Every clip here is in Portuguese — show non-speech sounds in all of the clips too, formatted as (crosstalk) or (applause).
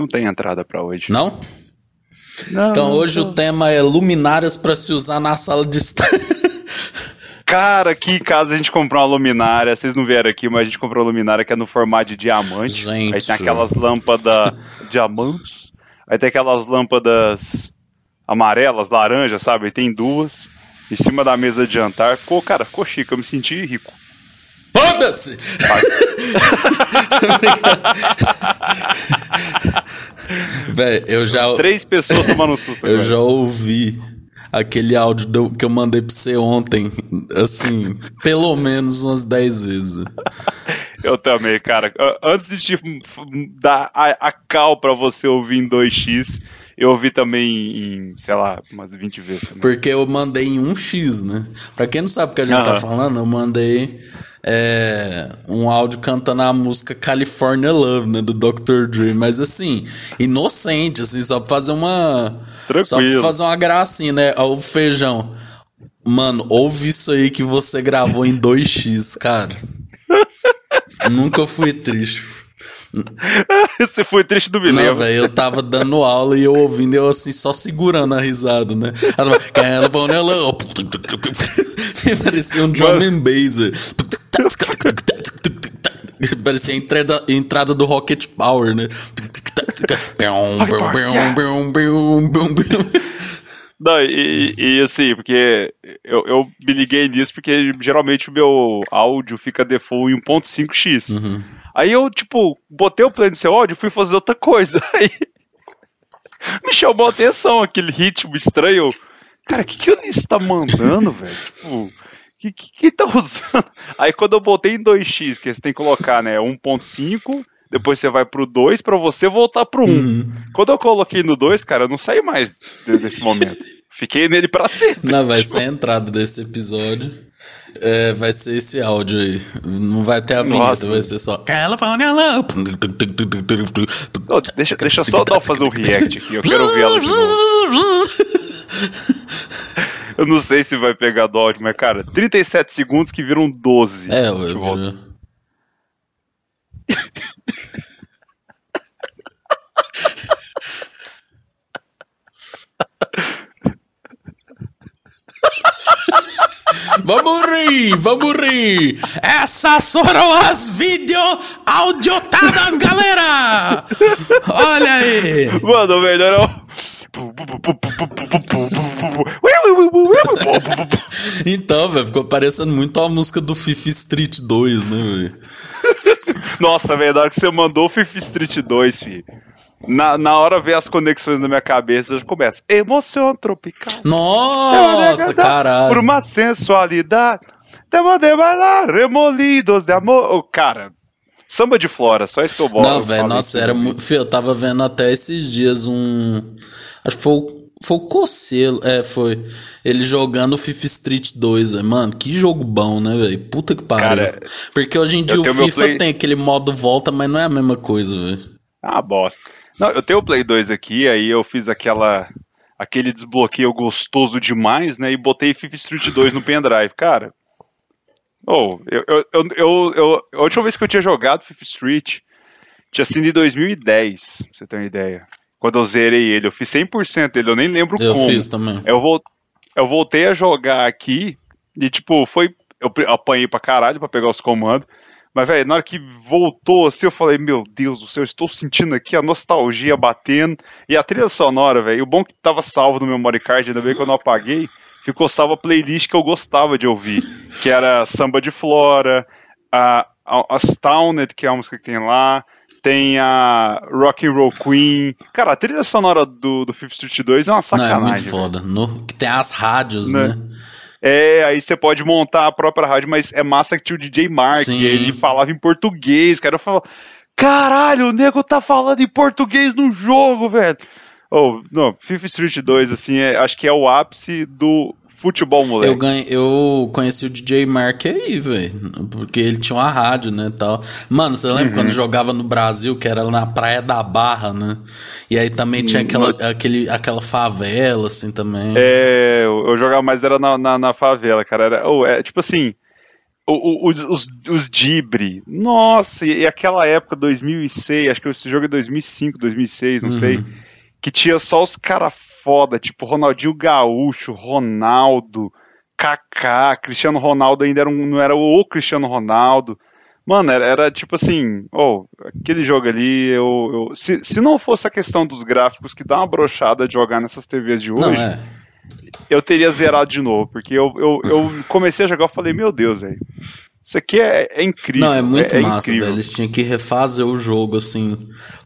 Não tem entrada pra hoje. Não? Não, Então não, hoje não. o tema é luminárias pra se usar na sala de estar. Cara, aqui em casa a gente comprou uma luminária. Vocês não vieram aqui, mas a gente comprou uma luminária que é no formato de diamante. Gente. Aí tem aquelas lâmpadas diamantes. Aí tem aquelas lâmpadas amarelas, laranjas, sabe? Aí tem duas. Em cima da mesa de jantar. Ficou, cara, ficou chique. Eu me senti rico. Foda-se! (laughs) Véi, eu já. Três pessoas tomando susto. Eu agora. já ouvi aquele áudio do- que eu mandei pra você ontem, assim, pelo menos umas 10 vezes. Eu também, cara. Antes de te dar a, a cal pra você ouvir em 2x, eu ouvi também em, sei lá, umas 20 vezes. também. Porque eu mandei em 1x, né? Pra quem não sabe o que a gente tá falando, eu mandei é, um áudio cantando a música California Love, né? Do Dr. Dre. Mas assim, inocente, assim, só pra fazer uma. Só pra Tranquilo. fazer uma gracinha, né? O feijão. Mano, ouve isso aí que você gravou em 2x, cara. (laughs) Nunca fui triste. Você foi triste do Não, Milena. velho, eu tava dando aula e eu ouvindo, eu assim, só segurando a risada, né? Ela California Love. (laughs) Parecia um drum and bass. (laughs) Parecia a entrada, entrada do Rocket Power, né? (laughs) Não, e, e, assim, porque eu, eu me liguei nisso porque geralmente o meu áudio fica default em 1.5x. Uhum. Aí eu, tipo, botei o play no seu áudio e fui fazer outra coisa. (laughs) Aí me chamou a atenção aquele ritmo estranho. Cara, o que, que o Ulisses tá mandando, velho? Tipo, o que, que que tá usando? Aí quando eu botei em 2x, porque você tem que colocar, né, 1.5, depois você vai pro 2 pra você voltar pro 1. Uhum. Quando eu coloquei no 2, cara, eu não saí mais de- desse momento. Fiquei nele pra sempre. Não, vai Tipo, ser a entrada desse episódio. É, vai ser esse áudio aí. Não vai ter a vinheta, vai ser só California Love. Deixa, deixa só dar fazer um react aqui, eu quero ouvir ela de novo. Eu não sei se vai pegar do áudio, mas, cara, 37 segundos que viram 12. É, volta. eu, Vamos rir, vamos rir. Essas foram as vídeo audiotadas, galera. Olha aí. Mano, o melhor é o. Então, velho, ficou parecendo muito a música do Fifi Street 2, né, velho? Nossa, velho, na hora que você mandou o Fifth Street 2, filho. Na, na hora ver as conexões na minha cabeça, já começa. Emoção tropical. Nossa, Por caralho. uma sensualidade. Temos de bailar remolidos de amor. Ô, cara, samba de flora, só isso que eu boto. Não, velho, nossa, era muito. Eu tava vendo até esses dias um. Acho que foi o. Foi o Cocelo, é, foi. Ele jogando Fifa Street 2, velho. Mano, que jogo bom, né, velho? Puta que pariu. Cara, Porque hoje em dia eu o FIFA Play- tem aquele modo volta, mas não é a mesma coisa, velho. Ah, bosta. Não, eu tenho o Play 2 aqui, aí eu fiz aquela. aquele desbloqueio gostoso demais, né? E botei FIFA Street 2 no pendrive. Cara. Oh, eu, eu, eu, eu, eu- a última vez que eu tinha jogado FIFA Street tinha sido em 2010, pra você ter uma ideia. Quando eu zerei ele, eu fiz 100% dele, eu nem lembro Eu como. fiz também. Eu, vol eu voltei a jogar aqui e, tipo, foi. Eu apanhei pra caralho pra pegar os comandos. Mas, velho, na hora que voltou assim, eu falei, meu Deus do céu, estou sentindo aqui a nostalgia batendo. E a trilha sonora, velho, o bom que tava salvo no memory card, ainda bem que eu não apaguei, ficou salva a playlist que eu gostava de ouvir. Que era Samba de Flora, a, a, Astounded, que é a música que tem lá, tem a Rock and Roll Queen. Cara, a trilha sonora do, do Fifth Street 2 é uma Não, sacanagem. é muito foda. No, que tem as rádios, Né? né? É, aí você pode montar a própria rádio, mas é massa que tinha o DJ Mark, Sim. ele falava em português, cara. Eu falava, caralho, o nego tá falando em português no jogo, velho. Oh, não, FIFA Street 2, assim, é, acho que é o ápice do futebol, moleque. Eu, ganhei, eu conheci o DJ Mark aí, velho. Porque ele tinha uma rádio, né, tal. Mano, você lembra uhum. quando jogava no Brasil, que era na Praia da Barra, né? E aí também tinha aquela, aquele, aquela favela, assim, também. É, eu, eu jogava mais, era na, na, na favela, cara. Era, oh, é, tipo assim, o, o, os, os Dibre, nossa, e, e, aquela época, 2006, acho que esse jogo é 2005, 2006, não uhum. sei, que tinha só os caras foda, tipo Ronaldinho Gaúcho, Ronaldo, Kaká, Cristiano Ronaldo ainda era um, não era o Cristiano Ronaldo. Mano, era, era tipo assim, oh, aquele jogo ali, eu, eu se, se não fosse a questão dos gráficos que dá uma brochada de jogar nessas TVs de hoje, não, é. eu teria zerado de novo, porque eu, eu, eu comecei a jogar e falei, meu Deus, velho, isso aqui é, é, incrível. Não, é muito é, massa, velho. Eles tinham que refazer o jogo, assim,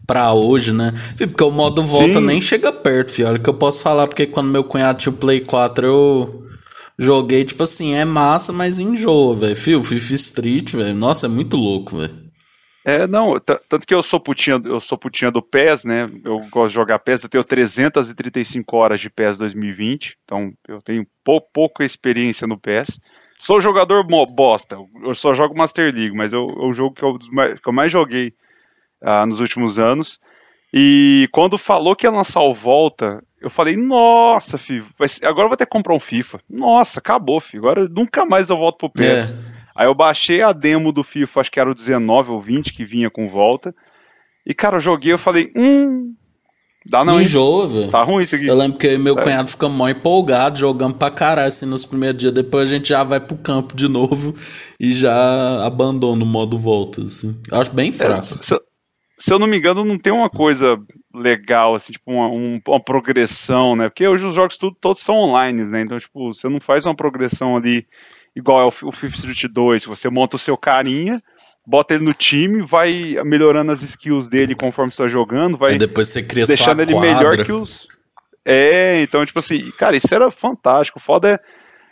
pra hoje, né? Porque o modo volta Sim. nem chega perto, filho. Olha que eu posso falar, porque quando meu cunhado tinha o Play 4, eu joguei, tipo assim, é massa, mas enjoa, velho. Fio, FIFA Street, velho. Nossa, é muito louco, velho. É, não, tanto que eu sou putinha, eu sou putinha do PES, né? Eu gosto de jogar PES, eu tenho 335 horas de PES 2020, então eu tenho pou, pouca experiência no PES. Sou jogador bosta, eu só jogo Master League, mas é o jogo que eu, que eu mais joguei uh, nos últimos anos. E quando falou que ia lançar o Volta, eu falei, nossa, filho, agora eu vou ter que comprar um FIFA. Nossa, acabou, filho. Agora nunca mais eu volto pro PS. É. Aí eu baixei a demo do FIFA, acho que era o 19 ou 20 que vinha com volta. E, cara, eu joguei, eu falei, hum, Dá não, Enjoa, velho. Tá ruim isso aqui. Eu lembro que meu é. cunhado fica mó empolgado, jogando pra caralho, assim, nos primeiros dias. Depois a gente já vai pro campo de novo (laughs) e já abandona o modo volta, assim. Eu acho bem é, fraco. É, se, eu não me engano, não tem uma coisa legal, assim, tipo, uma, um, uma progressão, né? Porque hoje os jogos tudo, todos são online, né? Então, tipo, você não faz uma progressão ali igual é o, o Fifth Street 2. Você monta o seu carinha bota ele no time, vai melhorando as skills dele conforme você tá jogando, vai depois você cria deixando ele quadra. melhor que os. É, então, tipo assim, cara, isso era fantástico. Foda é,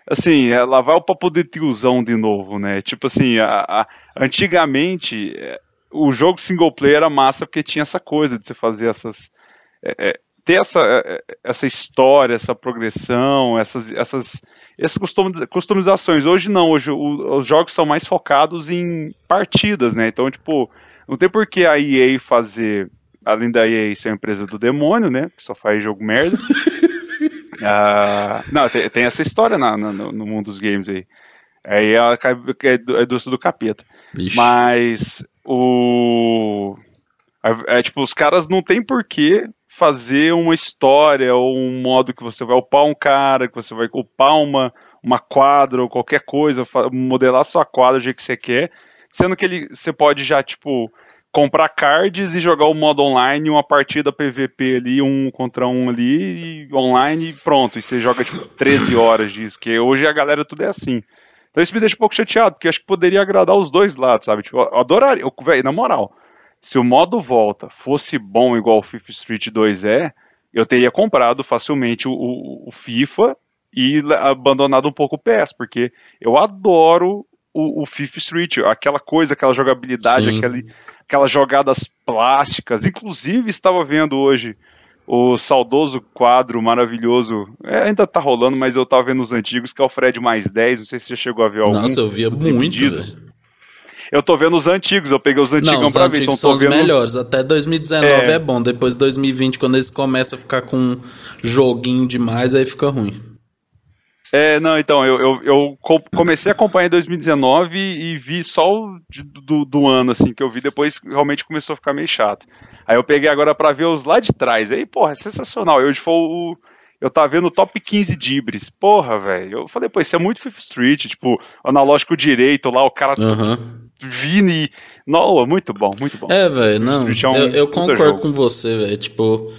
assim, é, lá vai o papo de tiozão de novo, né? Tipo assim, a, a, antigamente é, o jogo single player era massa porque tinha essa coisa de você fazer essas. É, é ter essa, é, é, essa história, essa progressão, essas, essas, essas customizações. Hoje não, hoje o, os jogos são mais focados em partidas, né? Então, tipo, não tem por que a EA fazer, além da EA ser uma empresa do demônio, né? Que só faz jogo merda. (laughs) ah, não, tem, tem, essa história na, na, no mundo dos games aí. Aí ela é, do, é do, do capeta. Ixi. Mas o. É, é, tipo, os caras não tem porquê fazer uma história ou um modo que você vai upar um cara, que você vai upar uma, uma quadra ou qualquer coisa, modelar sua quadra do jeito que você quer, sendo que ele, você pode já, tipo, comprar cards e jogar o modo online, uma partida PVP ali, um contra um ali, e online e pronto. E você joga, tipo, 13 horas disso, que hoje a galera tudo é assim. Então isso me deixa um pouco chateado, porque acho que poderia agradar os dois lados, sabe? Tipo, eu adoraria, velho, na moral, se o modo volta fosse bom igual o FIFA Street 2 é, eu teria comprado facilmente o, o, o FIFA e abandonado um pouco o PS, porque eu adoro o, o FIFA Street, aquela coisa, aquela jogabilidade, aquele, aquelas jogadas plásticas. Inclusive, estava vendo hoje o saudoso quadro maravilhoso. É, ainda tá rolando, mas eu tava vendo os antigos, que é o Fred mais 10. Não sei se você chegou a ver algum. Nossa, eu via muito, velho. Eu tô vendo os antigos, eu peguei os antigos pra ver. Então são os vendo... melhores. Até 2019 é... é bom. Depois de 2020, quando eles começam a ficar com joguinho demais, aí fica ruim. É, não, então, eu, eu, eu, comecei a acompanhar em 2019 e vi só o de, do, do, ano, assim, que eu vi, depois realmente começou a ficar meio chato. Aí eu peguei agora para ver os lá de trás, aí, porra, é sensacional. Hoje foi o. Eu tava vendo o top 15 Dibres, porra, velho. Eu falei, pô, isso é muito Fifth Street, tipo, analógico direito lá, o cara uhum. Vini. Não, muito bom, muito bom. É, velho, não. É um eu, eu concordo com você, velho. Tipo,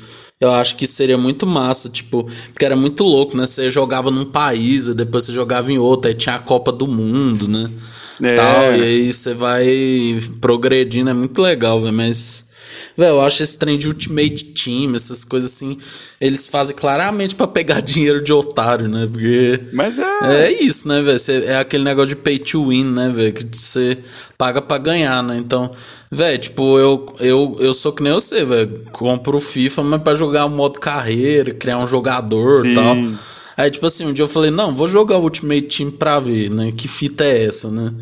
eu acho que seria muito massa, tipo, porque era muito louco, né? Você jogava num país, depois você jogava em outro, aí tinha a Copa do Mundo, né? é. tal, e aí você vai progredindo, é muito legal, velho, mas Velho, eu acho esse trem de Ultimate Team, essas coisas assim, eles fazem claramente para pegar (laughs) dinheiro de otário, né? Porque. Mas é. É isso, né, velho? É aquele negócio de pay to win, né, velho? Que você paga para ganhar, né? Então, velho, tipo, eu, eu, eu sou que nem você, velho. Compro o FIFA, mas pra jogar o modo carreira, criar um jogador e tal. Aí, tipo assim, um dia eu falei, não, vou jogar o Ultimate Team pra ver, né? Que fita é essa, né?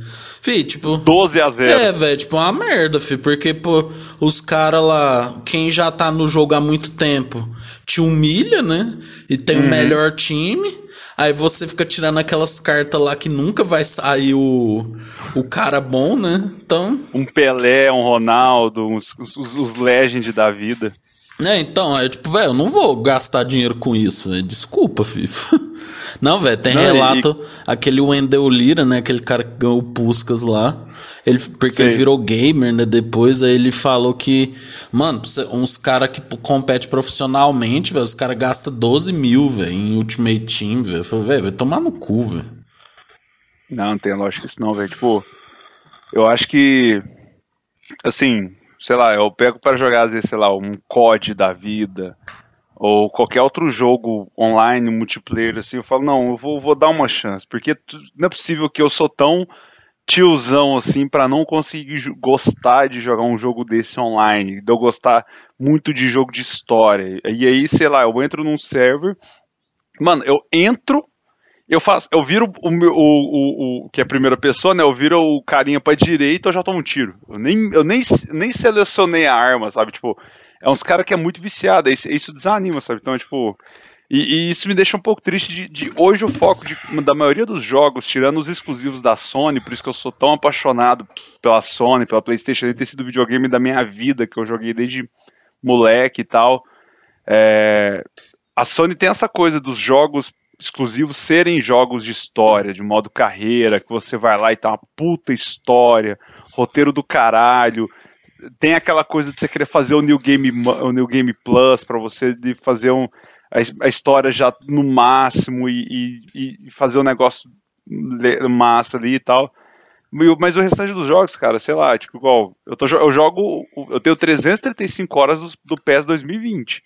Fih, tipo. 12 a 0. É, velho, tipo, uma merda, fi. Porque, pô, os caras lá, quem já tá no jogo há muito tempo, te humilha, né? E tem uhum. o melhor time. Aí você fica tirando aquelas cartas lá que nunca vai sair o, o cara bom, né? Então. Um Pelé, um Ronaldo, os, os, os Legends da vida. É, então, é tipo, velho, eu não vou gastar dinheiro com isso, véio. desculpa, FIFA. (laughs) Não, velho, tem não, relato, e... aquele Wendell Lira, né, aquele cara que ganhou o Puskas lá, ele, porque Sim. ele virou gamer, né, depois, aí ele falou que, mano, uns caras que compete profissionalmente, velho, os caras gastam 12 mil, velho, em Ultimate Team, velho, falei, velho, vai tomar no cu, velho. Não, não tem lógica isso não, velho, tipo, eu acho que, assim, sei lá, eu pego para jogar, às vezes, sei lá, um COD da vida, ou qualquer outro jogo online, multiplayer, assim, eu falo, não, eu vou, vou dar uma chance, porque não é possível que eu sou tão tiozão assim para não conseguir gostar de jogar um jogo desse online, de eu gostar muito de jogo de história. E aí, sei lá, eu entro num server, mano, eu entro eu faço, eu viro o, o, o, o, que é a primeira pessoa, né? Eu viro o carinha pra direita, eu já tomo um tiro. Eu nem, eu nem, nem selecionei a arma, sabe? Tipo, é uns caras que é muito viciado, isso, isso desanima, sabe? Então, tipo. E, e, isso me deixa um pouco triste de, de hoje o foco de, da maioria dos jogos, tirando os exclusivos da Sony, por isso que eu sou tão apaixonado pela Sony, pela Playstation, de ter sido o videogame da minha vida, que eu joguei desde moleque e tal. É, a Sony tem essa coisa dos jogos exclusivos serem jogos de história, de modo carreira, que você vai lá e tá uma puta história, roteiro do caralho. Tem aquela coisa de você querer fazer o New Game, o New Game Plus para você de fazer um, a, a, história já no máximo e, e, e fazer um negócio massa ali e tal. Mas o restante dos jogos, cara, sei lá, tipo, igual, eu, tô, eu jogo, eu tenho 335 horas do, do PES 2020.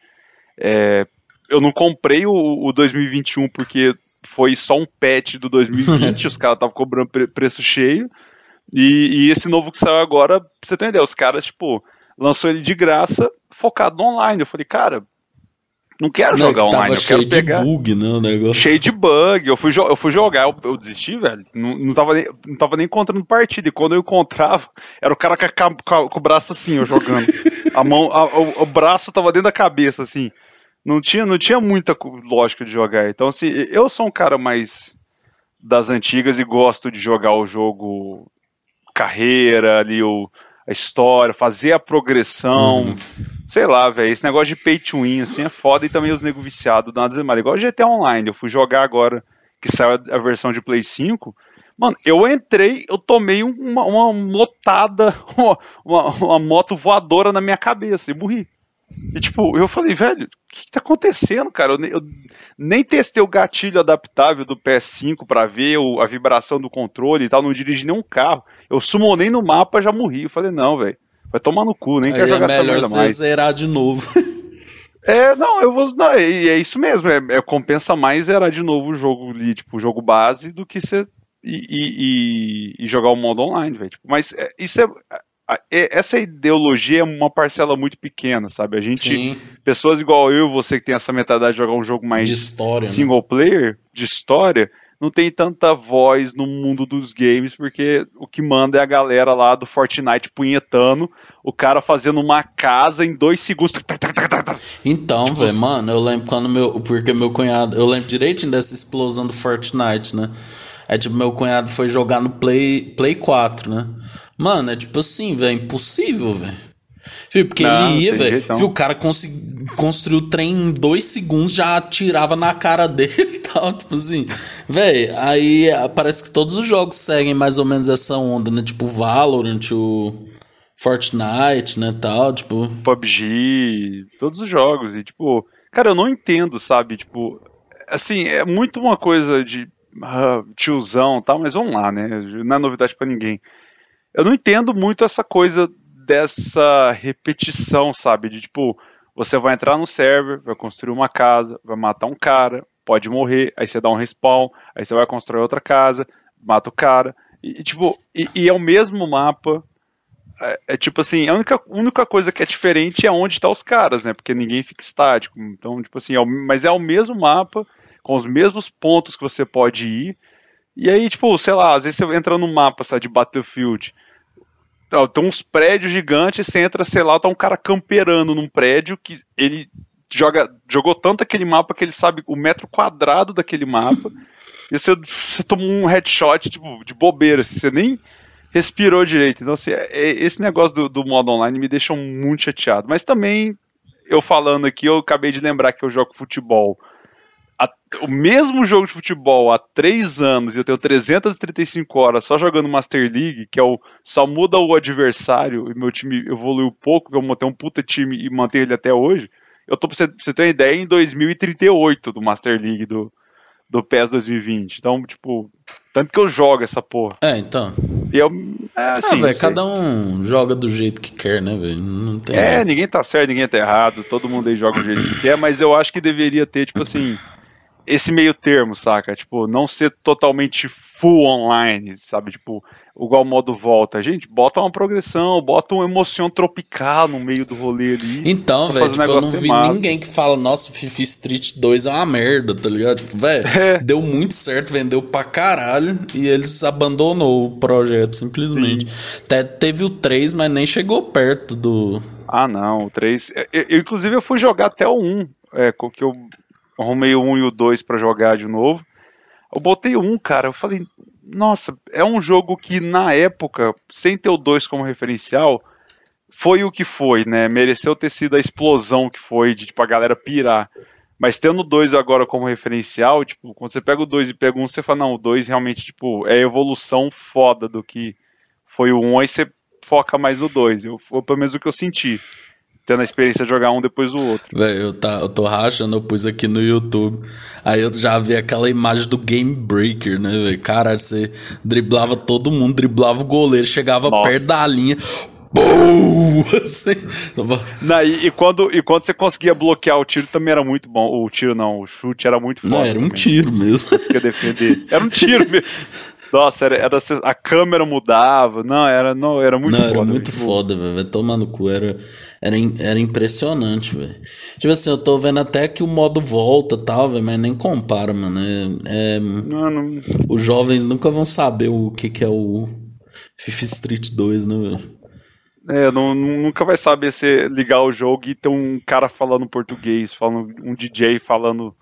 É, eu não comprei o, o 2021 porque foi só um patch do 2020, (laughs) os caras estavam cobrando pre preço cheio. E, e, esse novo que saiu agora, pra você ideia, os caras, tipo, lançou ele de graça, focado no online. Eu falei, cara, não quero não, jogar online, eu quero pegar. Cheio de bug, né, o negócio. Cheio de bug. Eu fui, eu fui jogar, eu, eu desisti, velho. Não, não, tava nem, não tava nem encontrando partida. E quando eu encontrava, era o cara com, a, com, com o braço assim, eu jogando. (laughs) a mão, a, o, o braço tava dentro da cabeça, assim não tinha, não tinha muita lógica de jogar. Então, assim, eu sou um cara mais das antigas e gosto de jogar o jogo carreira ali, o, a história, fazer a progressão. Uhum. Sei lá, velho. Esse negócio de pay to win, assim, é foda e também os nego viciados uma desanimada. Igual o GTA Online. Eu fui jogar agora, que saiu a versão de Play 5. Mano, eu entrei, eu tomei uma, uma motada, (laughs) uma, uma, uma moto voadora na minha cabeça e morri. E tipo, eu falei, velho, o que, que tá acontecendo, cara? Eu, eu, nem testei o gatilho adaptável do PS5 para ver o, a vibração do controle e tal, não dirigi nenhum carro. Eu sumonei no mapa já morri. Eu falei, não, velho, vai tomar no cu, nem quero jogar é essa merda mais. zerar de novo. (laughs) É, não, eu vou. Não, é, é isso mesmo. É, é, compensa mais zerar de novo o jogo ali, tipo, o jogo base, do que ser. E, e, e, jogar o modo online, velho. Tipo, mas é, isso é essa ideologia é uma parcela muito pequena, sabe? A gente, Sim. pessoas igual eu, você que tem essa mentalidade de jogar um jogo mais de história, né? single né? player, de história, não tem tanta voz no mundo dos games, porque o que manda é a galera lá do Fortnite punhetando, o cara fazendo uma casa em dois segundos. Então, tipo, velho, mano, eu lembro quando meu. Porque meu cunhado. Eu lembro direitinho dessa explosão do Fortnite, né? É tipo, meu cunhado foi jogar no Play, Play 4, né? Mano, é tipo assim, velho, impossível, velho. Porque não, ele ia, velho. Viu, o cara construiu o trem em dois segundos, já atirava na cara (laughs) dele e tal. Tipo assim, velho. Aí parece que todos os jogos seguem mais ou menos essa onda, né? Tipo Valorant, o Fortnite, né? Tal, tipo. PUBG, todos os jogos. E, tipo, cara, eu não entendo, sabe? Tipo, assim, é muito uma coisa de uh, tiozão tal, mas vamos lá, né? Não é novidade para ninguém. Eu não entendo muito essa coisa dessa repetição, sabe? De tipo, você vai entrar no server, vai construir uma casa, vai matar um cara, pode morrer, aí você dá um respawn, aí você vai construir outra casa, mata o cara. E, tipo, e, e é o mesmo mapa. É, é, tipo assim, a única, única coisa que é diferente é onde tá os caras, né? Porque ninguém fica estático. Então, tipo assim, é o, mas é o mesmo mapa, com os mesmos pontos que você pode ir. E aí, tipo, sei lá, às vezes você entra no mapa, sabe, de Battlefield. Tem uns prédios gigantes, você entra, sei lá, tá um cara camperando num prédio que ele joga, jogou tanto aquele mapa que ele sabe o metro quadrado daquele mapa. (laughs) e você, você toma um headshot, tipo, de bobeira, assim, você nem respirou direito. Então, assim, é, é, esse negócio do, do modo online me deixa muito chateado. Mas também, eu falando aqui, eu acabei de lembrar que eu jogo futebol a, o mesmo jogo de futebol há três anos e eu tenho 335 horas só jogando Master League, que é o só muda o adversário e meu time evoluiu pouco, que eu montei um puta time e mantenho ele até hoje. Eu tô pra você, pra você ter uma ideia em 2038 do Master League do, do PES 2020. Então, tipo, tanto que eu jogo essa porra. É, então. E eu, é, assim, ah, velho, cada um joga do jeito que quer, né, velho? Não tem. É, ninguém tá certo, ninguém tá errado, todo mundo aí joga do jeito que quer, mas eu acho que deveria ter, tipo assim esse meio termo, saca? Tipo, não ser totalmente full online, sabe? Tipo, igual modo volta. Gente, bota uma progressão, bota uma emoção tropical no meio do rolê ali. Então, velho, tipo, um eu não vi ninguém que fala, nossa, Fifi Street 2 é uma merda, tá ligado? Tipo, velho, (laughs) é. deu muito certo, vendeu pra caralho e eles abandonou o projeto, simplesmente. Até teve o 3, mas nem chegou perto do. Ah, não, o 3. Eu, eu, inclusive, eu fui jogar até o 1, é, que eu arrumei o 1 e o 2 para jogar de novo. Eu botei o 1, cara, eu falei, nossa, é um jogo que na época, sem ter o 2 como referencial, foi o que foi, né? Mereceu ter sido a explosão que foi de tipo a galera pirar. Mas tendo o 2 agora como referencial, tipo, quando você pega o 2 e pega o 1, você fala, não, o 2 realmente, tipo, é evolução foda do que foi o 1, aí você foca mais no 2. Foi pelo menos o que eu senti tendo a experiência de jogar um depois do outro. Velho, eu, tá, eu tô rachando, eu pus aqui no YouTube. Aí eu já vi aquela imagem do Game Breaker, né, velho? Cara, você driblava todo mundo, driblava o goleiro, chegava Nossa. perto da linha. Bum! (laughs) Assim. Não, e, e, quando, e quando você conseguia bloquear o tiro também era muito bom. O tiro não, o chute era muito foda. Não, era um também. tiro mesmo. Conseguia defender. Era um tiro mesmo. (laughs) Nossa, era, era, a câmera mudava. Não, era, não, era muito não, foda. Era muito tipo... foda, velho. Tomar no cu. Era, era, era impressionante, velho. Tipo assim, eu tô vendo até que o modo volta e tal, velho, mas nem compara, mano. É, é... Não, não... Os jovens nunca vão saber o que, que é o FIFA Street 2, né, velho? É, não, nunca vai saber se ligar o jogo e ter um cara falando português, falando um DJ falando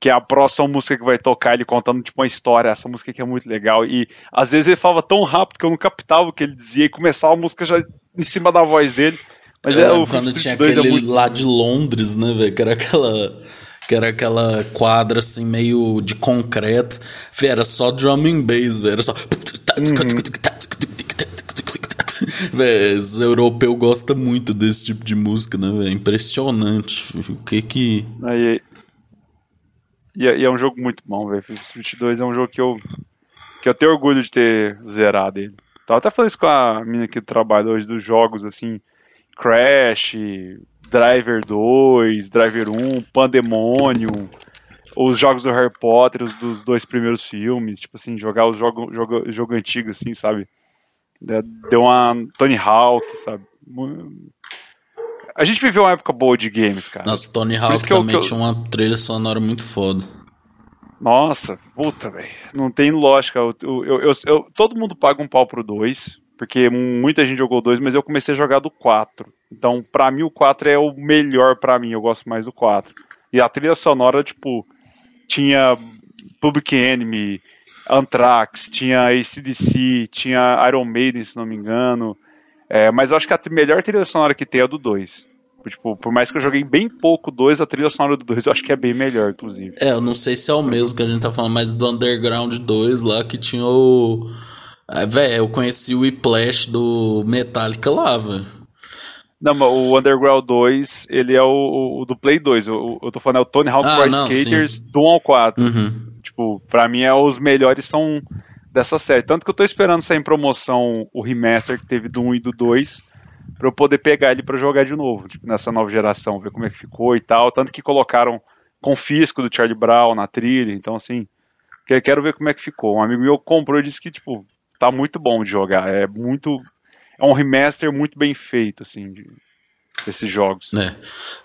que é a próxima música que vai tocar, ele contando tipo uma história, essa música aqui é muito legal. E às vezes ele falava tão rápido que eu não captava o que ele dizia e começava a música já em cima da voz dele. Mas é, o quando tinha é aquele é muito... lá de Londres, né, velho? Que era aquela. Que era aquela quadra assim, meio de concreto. Véio, era só drum and bass, velho. Era só. Uhum. Véi, os europeus gostam muito desse tipo de música, né, velho? Impressionante. O que que. Aí, e, é, e é um jogo muito bom, velho. Street 2 é um jogo que eu, que eu tenho orgulho de ter zerado ele. Tava até falando isso com a menina que trabalha hoje dos jogos, assim, Crash, Driver 2, Driver 1, Pandemonium, os jogos do Harry Potter, os dos dois primeiros filmes, tipo assim, jogar os jogos jogo, jogo antigo, assim, sabe? Deu uma Tony Hawk, sabe? A gente viveu uma época boa de games, cara. Nossa, Tony Hawk também eu, tinha uma trilha sonora muito foda. Nossa, puta, velho. Não tem lógica. Eu, eu, eu, todo mundo paga um pau pro 2, porque muita gente jogou 2, mas eu comecei a jogar do 4. Então, pra mim, o 4 é o melhor pra mim. Eu gosto mais do 4. E a trilha sonora, tipo, tinha Public Enemy, Anthrax, tinha ACDC, tinha Iron Maiden, se não me engano. É, mas eu acho que a melhor trilha sonora que tem é a do 2. Tipo, por mais que eu joguei bem pouco 2, a trilha sonora do 2 eu acho que é bem melhor, inclusive. É, eu não sei se é o mesmo que a gente tá falando, mas do Underground 2 lá que tinha o. É, velho, eu conheci o Whiplash do Metallica lá, velho. Não, mas o Underground 2, ele é o, o do Play 2. Eu, eu tô falando, é o Tony Hawk ah, Pro Skaters sim. do 1 ao 4. Uhum. Tipo, Tipo, pra mim, é, os melhores são dessa série. Tanto que eu tô esperando sair em promoção o remaster que teve do 1 e do 2 pra eu poder pegar ele pra jogar de novo, tipo, nessa nova geração, ver como é que ficou e tal. Tanto que colocaram Confisco do Charlie Brown na trilha, então assim, quero ver como é que ficou. Um amigo meu comprou e disse que, tipo, tá muito bom de jogar. É muito. É um remaster muito bem feito, assim, de, desses jogos. É.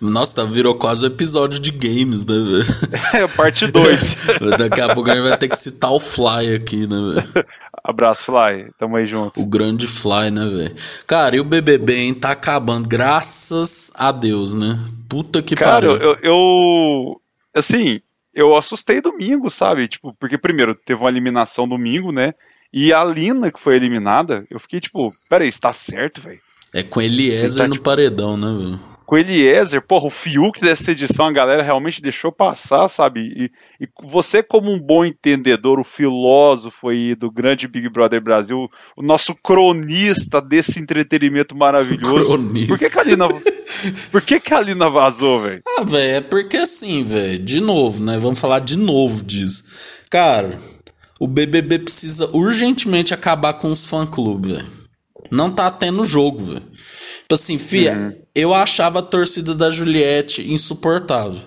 Nossa, tá, virou quase um episódio de games, né, velho? (laughs) É, parte 2. (laughs) Daqui a pouco a gente vai ter que citar o Fly aqui, né, velho? (laughs) Abraço, Fly. Tamo aí junto. O grande Fly, né, velho? Cara, e o BBB, hein, tá acabando, graças a Deus, né? Puta que pariu. Cara, eu, eu. Assim, eu assustei domingo, sabe? Tipo, porque primeiro teve uma eliminação domingo, né? E a Lina que foi eliminada, eu fiquei tipo, peraí, está certo, velho? É com Eliezer tá, no tipo, paredão, né, velho? Com Eliezer, porra, o Fiuk dessa edição a galera realmente deixou passar, sabe? E, e você, como um bom entendedor, o filósofo aí do grande Big Brother Brasil, o nosso cronista desse entretenimento maravilhoso. Cronista. Por que, que a Lina. Por que, que a Lina vazou, velho? Ah, velho, é porque assim, velho, de novo, né? Vamos falar de novo disso. Cara, o BBB precisa urgentemente acabar com os fã-clubes, velho. Não tá tendo jogo, velho. Tipo assim, fia, uhum. eu achava a torcida da Juliette insuportável.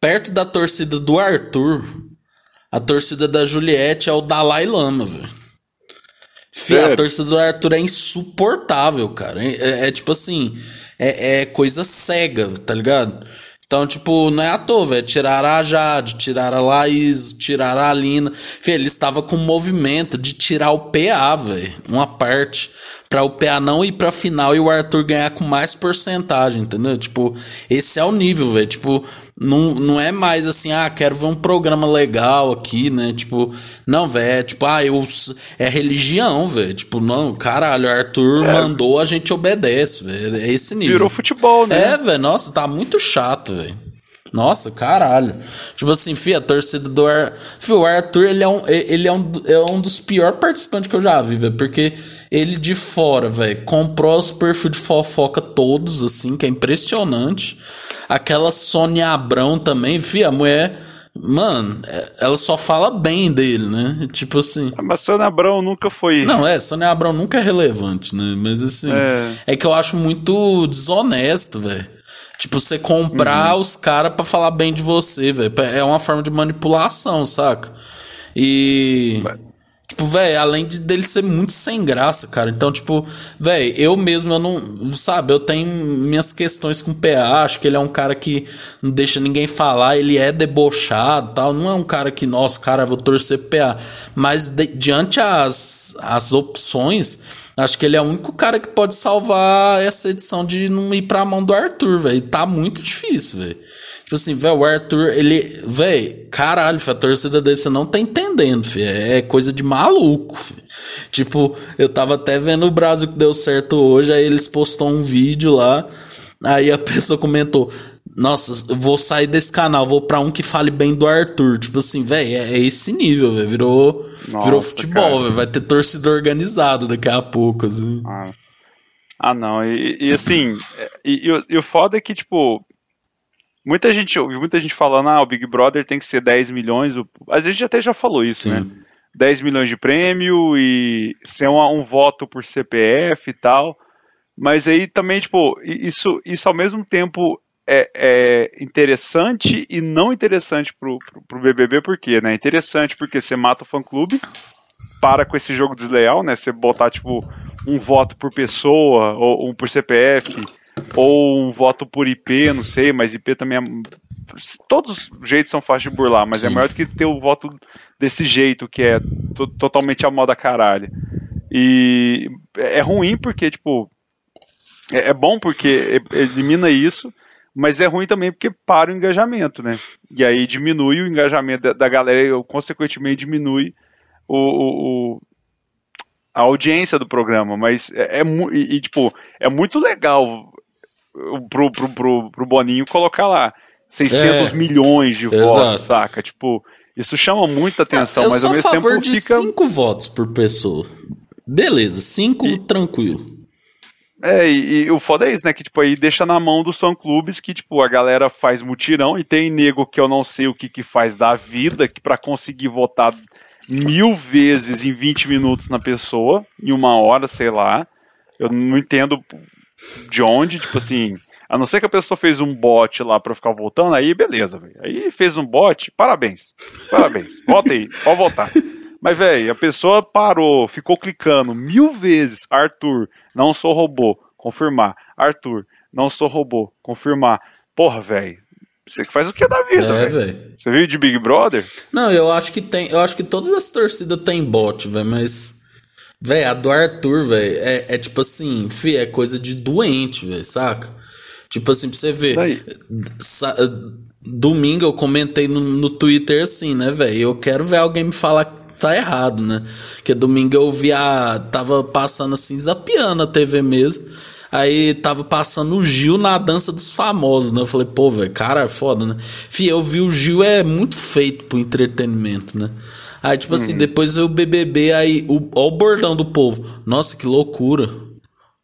Perto da torcida do Arthur, a torcida da Juliette é o Dalai Lama, velho. Fia, a torcida do Arthur é insuportável, cara. É, é, é tipo assim, é, é coisa cega, tá ligado? Então, tipo, não é à toa, velho. Tiraram a Jade, tiraram a Laís, tiraram a Alina. Fê, ele estava com movimento de tirar o PA, velho. Uma parte. Pra o PA não ir pra final e o Arthur ganhar com mais porcentagem, entendeu? Tipo, esse é o nível, velho. Tipo, não, não é mais assim, ah, quero ver um programa legal aqui, né? Tipo, não, velho, é tipo, ah, eu, é religião, velho. Tipo, não, caralho, o Arthur é. mandou, a gente obedece, velho. É esse nível. Virou futebol, né? É, velho, nossa, tá muito chato, velho. Nossa, caralho. Tipo assim, fi, a torcida do Ar... Fio, o Arthur, ele é um, ele é um, é um dos piores participantes que eu já vi, velho. Porque ele de fora, velho, comprou os perfis de fofoca todos, assim, que é impressionante. Aquela Sônia Abrão também, fi, a mulher. Mano, é, ela só fala bem dele, né? Tipo assim. Ah, mas Sônia Abrão nunca foi. Não, é, Sônia Abrão nunca é relevante, né? Mas assim. É, é que eu acho muito desonesto, velho. Tipo, você comprar uhum. os caras para falar bem de você, velho. É uma forma de manipulação, saca? E. Tipo, velho, além de dele ser muito sem graça, cara. Então, tipo, velho, eu mesmo, eu não. Sabe, eu tenho minhas questões com o PA. Acho que ele é um cara que não deixa ninguém falar. Ele é debochado tal. Não é um cara que, nossa, cara, vou torcer pro PA. Mas, de, diante as, as opções, acho que ele é o único cara que pode salvar essa edição de não ir pra mão do Arthur, velho. Tá muito difícil, velho. Tipo assim, velho, o Arthur, ele. Velho, caralho, a torcida dele você não tá entendendo, filho. É coisa de maluco, filho. Tipo, eu tava até vendo o Brasil que deu certo hoje, aí eles postou um vídeo lá. Aí a (laughs) pessoa comentou: Nossa, vou sair desse canal, vou pra um que fale bem do Arthur. Tipo assim, velho, é, é, esse nível, velho. Virou, Nossa, virou futebol, velho. Vai ter torcida organizado daqui a pouco, assim. Ah, ah não. E, e assim, e, e, e o foda é que, tipo, Muita gente ouve muita gente falando, ah, o Big Brother tem que ser 10 milhões. A gente até já falou isso, né? Sim. né? 10 milhões de prêmio e ser um, um, voto por CPF e tal. Mas aí também, tipo, isso, isso ao mesmo tempo é, é interessante e não interessante pro, pro, pro BBB, por quê? Né? Interessante porque você mata o fã-clube, para com esse jogo desleal, né? Você botar, tipo, um voto por pessoa ou um por CPF ou um voto por IP, não sei, mas IP também é. Todos os jeitos são fáceis de burlar, mas é Sim. é melhor do que ter o voto desse jeito, que é totalmente a moda caralho. E é ruim porque, tipo. É, é bom porque elimina isso, mas é ruim também porque para o engajamento, né? E aí diminui o engajamento da, da galera e, consequentemente, diminui o, o, a audiência do programa, mas é, é e, e, tipo, é muito legal pro, pro, pro, pro Boninho colocar lá 600 é, milhões de exato. votos, saca? Tipo, isso chama muita atenção, eu mas ao mesmo tempo de fica... 5 votos por pessoa. Beleza, 5 e... tranquilo. É, e, e, o foda é isso, né? Que, tipo, aí deixa na mão dos fã-clubes que, tipo, a galera faz mutirão e tem nego que eu não sei o que que faz da vida que para conseguir votar mil vezes em 20 minutos na pessoa, em uma hora, sei lá. Eu não entendo de onde, tipo assim, a não ser que a pessoa fez um bot lá pra ficar voltando, aí beleza, velho. Aí fez um bot, parabéns. Parabéns. (laughs) Volta aí, pode voltar. Mas, velho, a pessoa parou, ficou clicando mil vezes. Arthur, não sou robô. Confirmar. Arthur, não sou robô. Confirmar. Porra, velho. Você faz o que da vida, é, velho? Você viu de Big Brother? Não, eu acho que tem. Eu acho que todas as torcidas têm bot, velho, mas. Velho, a do Arthur, velho, é, é, tipo assim, fi, é coisa de doente, velho, saca? Tipo assim, pra você ver. Domingo eu comentei no, no Twitter assim, né, velho? Eu quero ver alguém me falar tá errado, né? Que domingo eu vi a. Tava passando assim, zapiando a TV mesmo. Aí tava passando o Gil na dança dos famosos, né? Eu falei, pô, velho, cara, é foda, né? Fih, eu vi o Gil é muito feito pro entretenimento, né? Aí, tipo assim, uhum. depois eu o BBB, aí, o, ó o bordão do povo. Nossa, que loucura.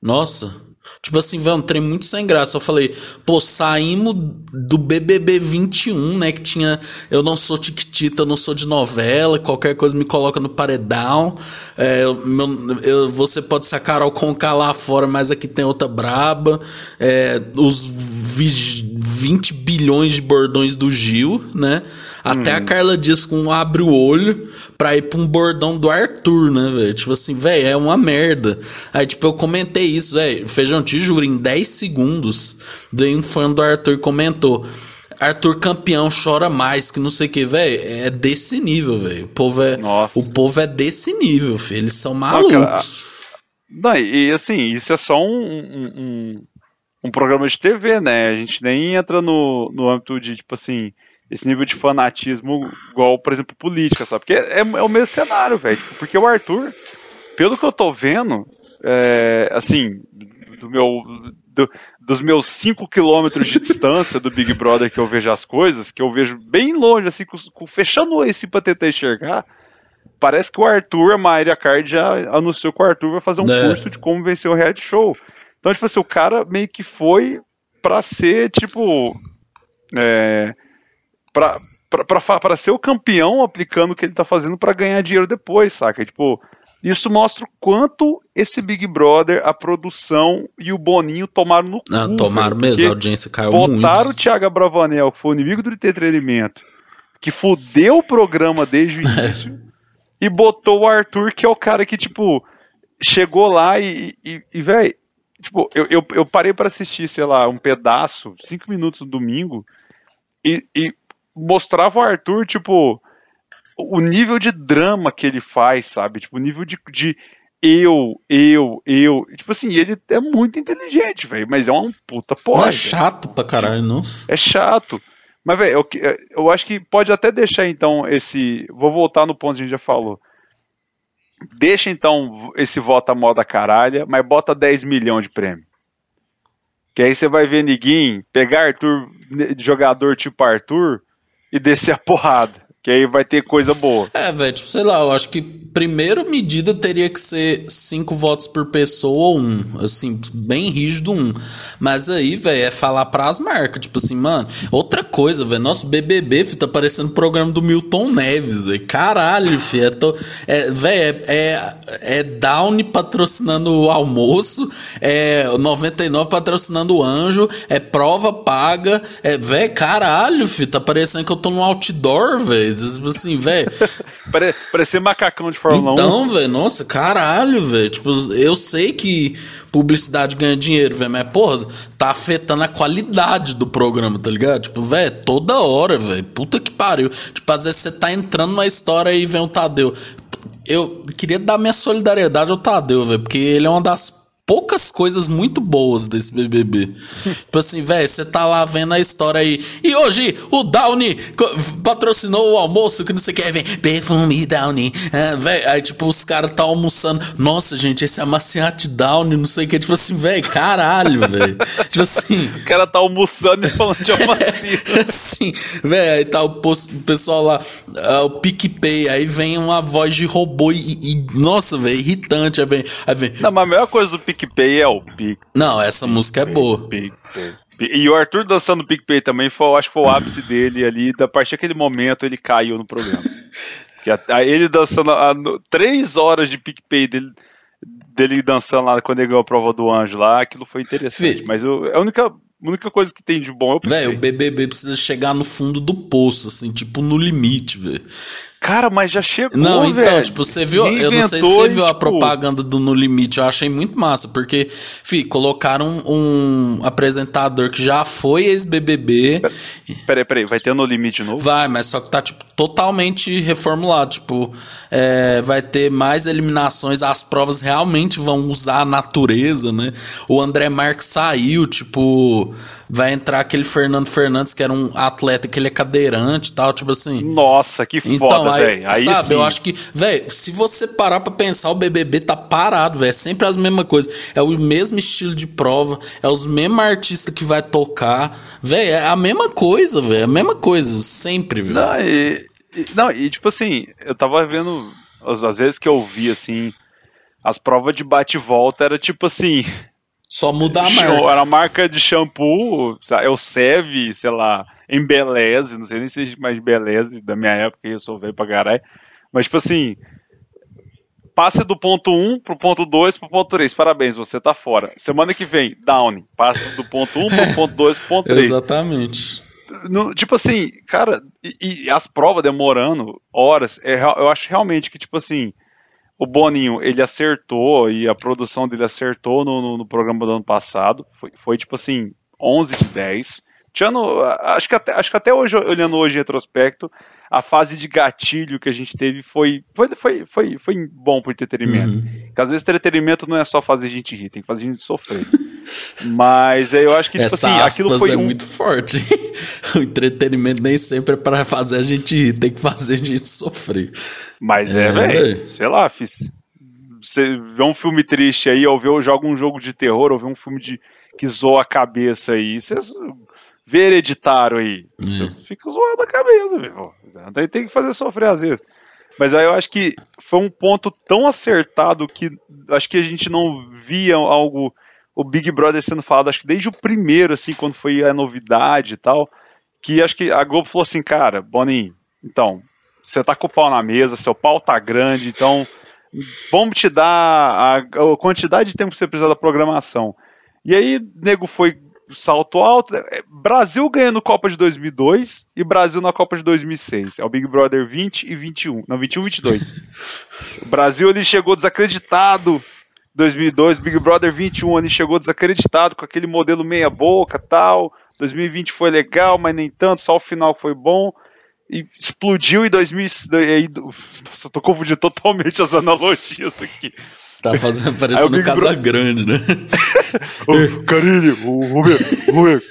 Nossa, Tipo assim, velho, um trem muito sem graça. Eu falei, pô, saímos do BBB 21, né? Que tinha. Eu não sou tiquitita, eu não sou de novela, qualquer coisa me coloca no paredão. É, meu, eu, você pode ser a Carol Conká lá fora, mas aqui tem outra braba. É, os 20 bilhões de bordões do Gil, né? Até hum. a Carla Dias com um abre o olho pra ir pra um bordão do Arthur, né, velho? Tipo assim, velho, é uma merda. Aí, tipo, eu comentei isso, velho. Feijão, te juro, em 10 segundos, daí um fã do Arthur comentou. Arthur campeão chora mais que não sei o que, velho. É desse nível, velho. O povo é, o povo é desse nível, filho. Eles são malucos. Não, e assim, isso é só um, um, um, programa de TV, né? A gente nem entra no, no âmbito de, tipo assim, esse nível de fanatismo, igual, por exemplo, política, sabe? Porque é, é o mesmo cenário, velho. Porque o Arthur, pelo que eu tô vendo, é, assim, do meu, do, dos meus 5 quilômetros de (laughs) distância do Big Brother que eu vejo as coisas, que eu vejo bem longe, assim, com, com, fechando esse pra tentar enxergar, parece que o Arthur, a Mayra Card já anunciou que o Arthur vai fazer um é. curso de como vencer o reality show. Então, tipo assim, o cara meio que foi pra ser, tipo. É, para ser o campeão aplicando o que ele tá fazendo para ganhar dinheiro depois, saca? Tipo, isso mostra o quanto esse Big Brother, a produção e o Boninho tomaram no ah, cu. Tomaram mesmo, a audiência caiu botaram muito. Botaram o Thiago Bravanel, que foi o inimigo do entretenimento, que fudeu o programa desde o (laughs) início, e botou o Arthur, que é o cara que, tipo, chegou lá e, e, e velho, tipo, eu, eu, eu parei para assistir, sei lá, um pedaço, cinco minutos no domingo, e, e mostrava o Arthur, tipo, o nível de drama que ele faz, sabe? Tipo, o nível de, de eu, eu, eu. Tipo assim, ele é muito inteligente, velho, mas é um puta porra. É chato pra caralho, nossa. É chato. Mas, velho, eu, eu acho que pode até deixar, então, esse. Vou voltar no ponto que a gente já falou. Deixa, então, esse voto a moda caralha, mas bota 10 milhões de prêmio. Que aí você vai ver ninguém pegar Arthur, jogador tipo Arthur, e descer a porrada. Que aí vai ter coisa boa. É, velho, tipo, sei lá, eu acho que primeira medida teria que ser cinco votos por pessoa ou um. Assim, bem rígido um. Mas aí, velho, é falar pras marcas. Tipo assim, mano. Outra coisa, velho. Nosso BBB, filho, tá parecendo o programa do Milton Neves, velho. Caralho, filho. É, to... é, velho, é, é, é Down patrocinando o almoço. É 99 patrocinando o anjo. É prova paga. É, velho, caralho, filho. Tá parecendo que eu tô num outdoor, velho. Tipo assim, velho. (laughs) Pare, parecia macacão de Fórmula então, 1. Então, velho, nossa, caralho, velho. Tipo, eu sei que publicidade ganha dinheiro, velho, mas, porra, tá afetando a qualidade do programa, tá ligado? Tipo, velho, toda hora, velho. Puta que pariu. Tipo, às vezes você tá entrando na história e vem o Tadeu. Eu queria dar minha solidariedade ao Tadeu, velho, porque ele é uma das poucas coisas muito boas desse BBB. (laughs) tipo assim, velho, você tá lá vendo a história aí. E hoje o Downy patrocinou o almoço que não sei o que. Vem, perfume Downy. É, véio, aí, tipo, os caras tá almoçando. Nossa, gente, esse é amaciante Downy, não sei o que. Tipo assim, velho, caralho, velho. (laughs) tipo assim. O cara tá almoçando e falando de (laughs) amaciante. assim, velho, aí tá o, pessoal lá, uh, o PicPay. Aí vem uma voz de robô e. e nossa, velho, irritante. Aí vem, aí vem. Não, mas a melhor coisa do PicPay PicPay é o Pic. Não, essa música é boa. PicPay. E o Arthur dançando PicPay também, foi, acho que foi o ápice dele ali. A partir daquele momento ele caiu no programa. (laughs) Que a, a, ele dançando a, no, três horas de PicPay dele, dele dançando lá quando ele ganhou a prova do anjo lá, aquilo foi interessante. Mas eu, a única a única coisa que tem de bom é o Velho, o BBB precisa chegar no fundo do poço, assim, tipo no limite, velho. Cara, mas já chegou, Não, então, véio. tipo, você viu, eu não sei se você viu tipo... a propaganda do No Limite, eu achei muito massa, porque, fi, colocaram um, um apresentador que já foi ex-BBB. Peraí, peraí, vai ter No Limite novo? Vai, mas só que tá, tipo, totalmente reformulado, tipo, é, vai ter mais eliminações, as provas realmente vão usar a natureza, né? O André Marques saiu, tipo, vai entrar aquele Fernando Fernandes, que era um atleta que ele é cadeirante e tal, tipo assim. Nossa, que foda, então, aí, aí sabe, sim. eu acho que, velho, se você parar pra pensar, o BBB tá parado, velho, é sempre as mesmas coisas. É o mesmo estilo de prova, é os mesmos artistas que vai tocar, velho, é a mesma coisa, velho, é a mesma coisa, sempre, velho. Não, e, e, não, e tipo assim, eu tava vendo, às vezes que eu vi, assim, as provas de bate-volta era tipo assim, só mudar a marca. Era a marca de shampoo, é o Seve, sei lá, Embeleze, não sei nem se é mais Embeleze da minha época, eu sou velho pra caralho. Mas, tipo assim, passe do ponto 1 pro ponto 2 pro ponto 3. Parabéns, você tá fora. Semana que vem, down. Passe do ponto 1 pro ponto 2 pro ponto (laughs) 3. Exatamente. No, tipo assim, cara, e, e, as provas demorando horas, é, eu acho realmente que, tipo assim, o Boninho, ele acertou e a produção dele acertou no, no, no programa do ano passado. Foi, foi, tipo assim, 11 de 10. Tiano, acho que, até, acho que até hoje, olhando hoje em retrospecto, a fase de gatilho que a gente teve foi, foi, foi, foi, foi bom pro entretenimento. Uhum. Porque às vezes entretenimento não é só fazer a gente rir, tem que fazer a gente sofrer. (laughs) Mas eu acho que, tipo Essa assim, aquilo foi. é um... muito forte. (laughs) o entretenimento nem sempre é para fazer a gente rir, tem que fazer a gente sofrer. Mas é, é velho. Sei lá, fiz. Você vê um filme triste aí, ou vê, joga um jogo de terror, ou vê um filme de, que zoa a cabeça aí. Vocês vê hereditário aí. Você fica zoado a cabeça, meu. Daí tem que fazer sofrer às vezes. Mas aí eu acho que foi um ponto tão acertado que acho que a gente não via algo o Big Brother sendo falado, acho que desde o primeiro, assim, quando foi a novidade e tal, que acho que a Globo falou assim, cara, Boninho, então, você tá com o pau na mesa, seu pau tá grande, então vamos te dar a, a quantidade de tempo que você precisa da programação. E aí, nego foi salto alto. É, Brasil ganhando Copa de 2002 e Brasil na Copa de 2006. É o Big Brother 20 e 21. Não, 21 e 22. o Brasil ele chegou desacreditado 2002, Big Brother 21 ele chegou desacreditado com aquele modelo meia boca tal. 2020 foi legal, mas nem tanto, só o final foi bom. E explodiu em 2000. Nossa, eu tô confundindo totalmente as analogias aqui. Tá fazendo parecendo um Casa Bro... Grande, né? (laughs) o Carinho, o Romero, o Romero,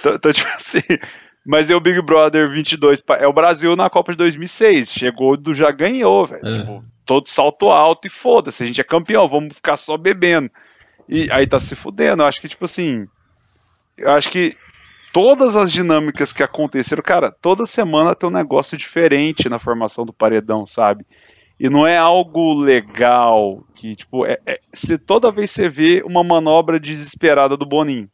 Então, então, tipo assim. Mas é o Big Brother 22. É o Brasil na Copa de 2006. Chegou do já ganhou, velho. É. Tipo, todo salto alto e foda-se, a gente é campeão, vamos ficar só bebendo. E aí tá se fudendo. Eu acho que, tipo assim. Eu acho que todas as dinâmicas que aconteceram, cara, toda semana tem um negócio diferente na formação do paredão, sabe? E não é algo legal que, tipo, é, é se toda vez você vê uma manobra desesperada do Boninho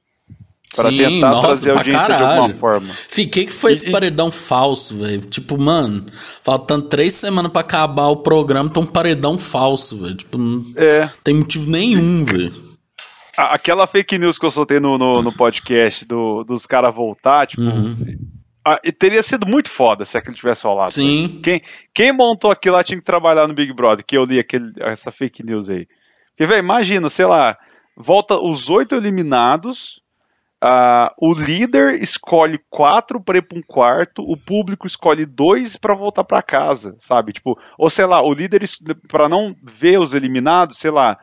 para tentar nossa, trazer audiência caralho. de alguma forma. Fiquei que foi e, esse paredão falso, velho. Tipo, mano, faltando três semanas para acabar o programa, tem um paredão falso, velho. Tipo, não é. tem motivo nenhum, velho. Aquela fake news que eu soltei no, no, no podcast do, dos caras voltar, tipo. Uhum. Ah, teria sido muito foda se aquilo tivesse rolado. Sim. Quem, quem montou aquilo lá tinha que trabalhar no Big Brother, que eu li aquele, essa fake news aí. Porque, velho, imagina, sei lá, volta os oito eliminados, Uh, o líder escolhe quatro para ir para um quarto, o público escolhe dois para voltar para casa, sabe? Tipo, ou sei lá, o líder para não ver os eliminados, sei lá,